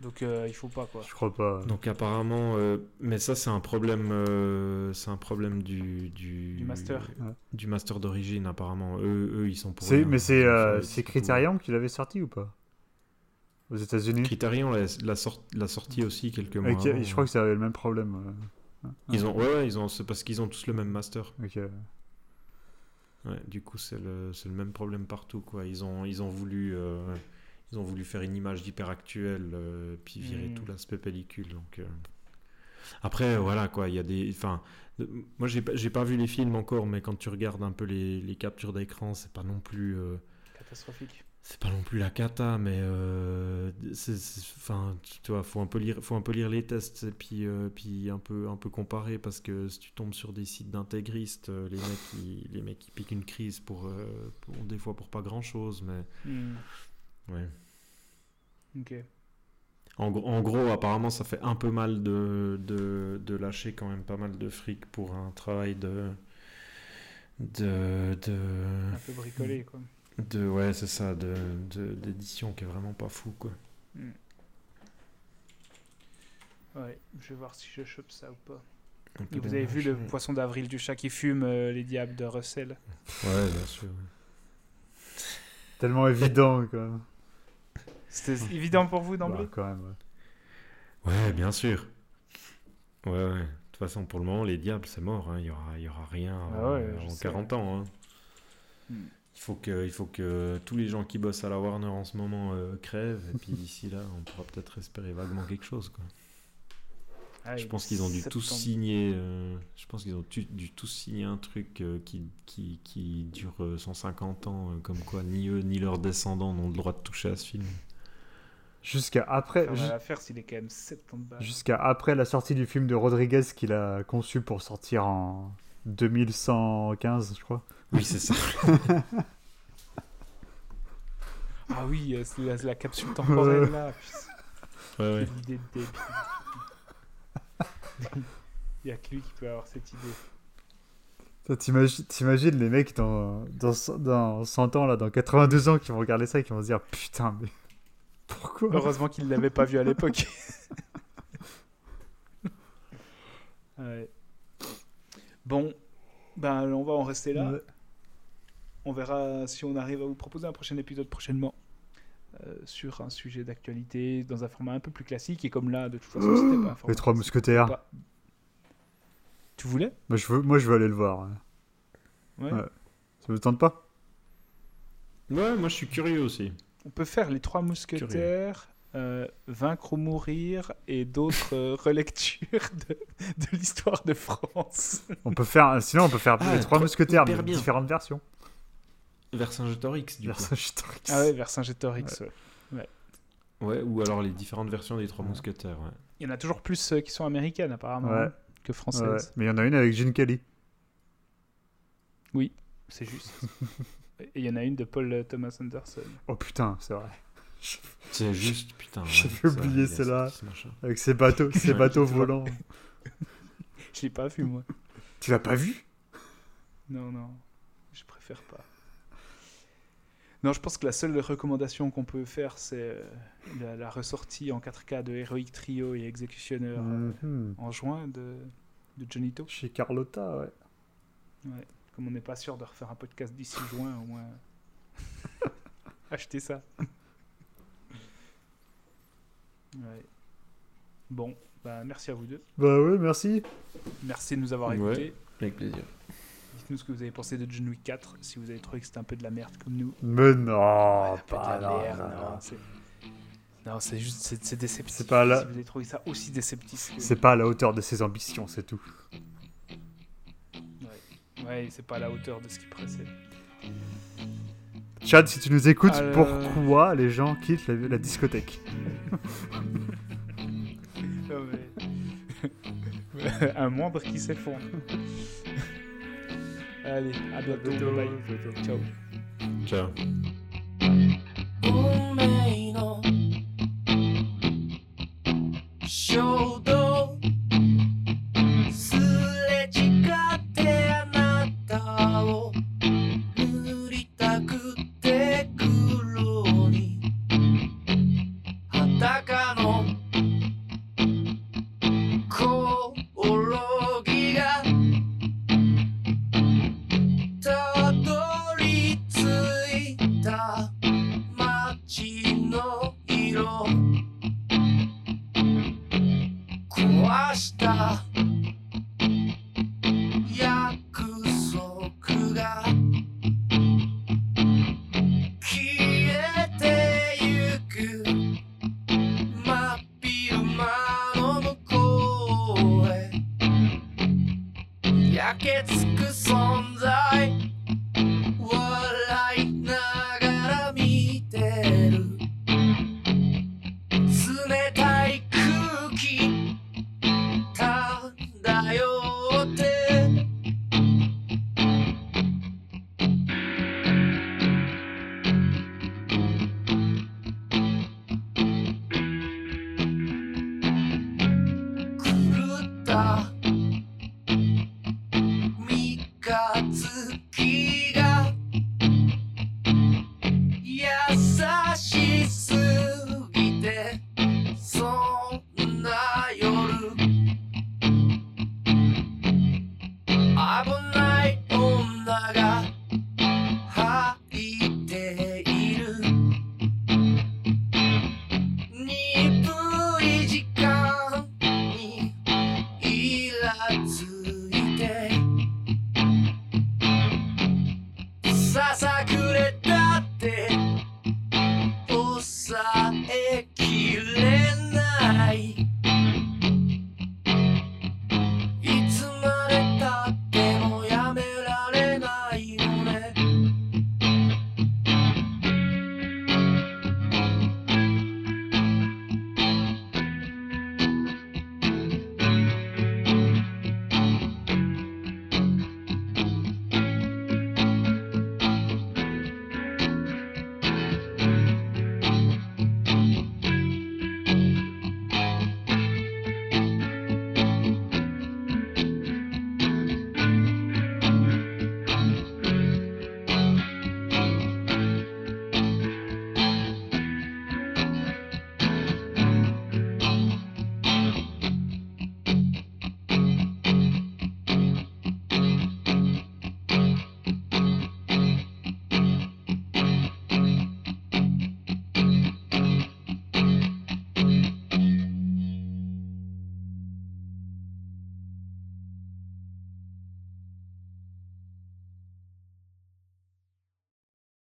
Donc euh, il faut pas quoi. Je crois pas. Donc apparemment, euh, mais ça c'est un problème, euh, c'est un problème du, du, Du master. Ouais. du master d'origine apparemment. Eux, eux ils sont pour. Rien. mais c'est euh, c'est Criterion qui l'avait sorti ou pas? Aux États-Unis Criterion l'a, l'a sort- l'a sorti aussi quelques mois. Avant, Je crois que ça avait le même problème. euh. Ils ont, ouais, ouais, ils ont, c'est parce qu'ils ont tous le même master. Ok. Ouais, du coup, c'est le, c'est le même problème partout, quoi. Ils ont, ils ont voulu, euh, ils ont voulu faire une image hyperactuelle, euh, puis virer Mm. tout l'aspect pellicule. Donc, euh. après, voilà, quoi. Il y a des, enfin, de- moi, j'ai, pas- j'ai pas vu les films encore, mais quand tu regardes un peu les, les captures d'écran, c'est pas non plus, euh, Catastrophique. C'est pas non plus la cata, mais euh, c'est, enfin, tu vois, faut un peu lire, faut un peu lire les tests et puis, euh, puis un peu, un peu comparer parce que si tu tombes sur des sites d'intégristes, euh, les mecs, qui, les mecs qui piquent une crise pour, euh, pour- des fois pour pas grand chose, mais Hmm, ouais. Ok. En, gros- en gros, apparemment, ça fait un peu mal de, de, de lâcher quand même pas mal de fric pour un travail de, de, de, Un peu bricolé quoi. De ouais, c'est ça, de, de- d'édition qui est vraiment pas fou, quoi. Ouais. Je vais voir si je chope ça ou pas. Et vous avez vu le poisson d'avril du chat qui fume euh, les diables de Russell Ouais, bien sûr. ouais. Tellement évident quand même. C'était évident pour vous d'emblée Bah, quand même. ouais. Ouais, bien sûr. Ouais, ouais. De toute façon, pour le moment, les diables, c'est mort. hein. Il y aura, il y aura rien Ah ouais, en sais. 40 ans. hein. Hmm. Il, faut que, il faut que tous les gens qui bossent à la Warner en ce moment euh, crèvent. Et puis d'ici là, on pourra peut-être espérer vaguement quelque chose. Quoi. Ah, je pense qu'ils ont dû tous signer. euh, je pense qu'ils ont tu- dû tous signer un truc euh, qui, qui, qui dure euh, 150 ans. euh, comme quoi, ni eux ni leurs descendants n'ont le droit de toucher à ce film. Jusqu'à après, Ça ju- va faire s'il est quand même 70 balles. jusqu'à après la sortie du film de Rodriguez qu'il a conçu pour sortir en 2115, je crois. Oui, c'est ça. Ah oui, euh, c'est la, capsule temporelle là. Putain, Ouais, ouais. quelle idée de débile. Il n'y a que lui qui peut avoir cette idée. T'imagines t'imagines les mecs dans, dans, dans 100 ans, là, dans 82 ans, qui vont regarder ça et qui vont se dire Putain, mais pourquoi? Heureusement qu'il ne l'avait pas vu à l'époque. Ouais. Bon, ben on va en rester là. Ouais. On verra si on arrive à vous proposer un prochain épisode prochainement euh, sur un sujet d'actualité dans un format un peu plus classique. Et comme là, de toute façon, c'était pas un format Les trois mousquetaires. pas- Tu voulais? Moi je, veux, moi, je veux aller le voir. ouais. ouais. Ouais. Ça vous tente pas? Ouais, moi je suis curieux aussi. On peut faire les trois mousquetaires, euh, vaincre ou mourir et d'autres euh, relectures de, de l'histoire de France. on peut faire, Sinon, on peut faire Ah, les trois mousquetaires, mais bien. différentes versions. Vercingétorix, du coup. Vercingétorix. Ah ouais, Vercingétorix. ouais. Ouais, ou alors les différentes versions des Trois Ouais. Mousquetaires. Ouais. Il y en a toujours plus euh, qui sont américaines apparemment Ouais. hein, que Ouais, françaises. Mais il y en a une avec Gene Kelly. C'est juste. et il y en a une de Paul Thomas Anderson. Oh putain, c'est vrai. C'est juste, putain. J'avais ouais, ça, oublié celle-là. ce machin. Avec ses bateaux, ses Ouais, bateaux volants. Je l'ai pas vu moi. Tu l'as pas vu? Non, non. Je préfère pas. Non, je pense que la seule recommandation qu'on peut faire, c'est euh, la, la ressortie en 4K de Heroic Trio et Executioner euh, Mhm. en juin de, de Johnny To. Chez Carlotta, ouais. Ouais. Comme on n'est pas sûr de refaire un podcast d'ici juin, au moins. Achetez ça. Ouais. Bon, bah, merci à vous deux. Bah ouais, merci. Merci de nous avoir Ouais. écoutés. Avec plaisir. Dites-nous ce que vous avez pensé de John Wick 4, si vous avez trouvé que c'était un peu de la merde comme nous. Mais non, Ouais, pas de la merde, non, Non, c'est juste, c'est, déceptif. C'est pas là- Si vous avez trouvé ça aussi déceptif. que- C'est pas à la hauteur de ses ambitions, c'est tout. Ouais, c'est pas à la hauteur de ce qui précède. Chad, si tu nous écoutes, Alors- pourquoi les gens quittent la, la discothèque Non, mais- un membre qui s'effondre. Allez, à bientôt. bye bye. Ciao. Ciao. 運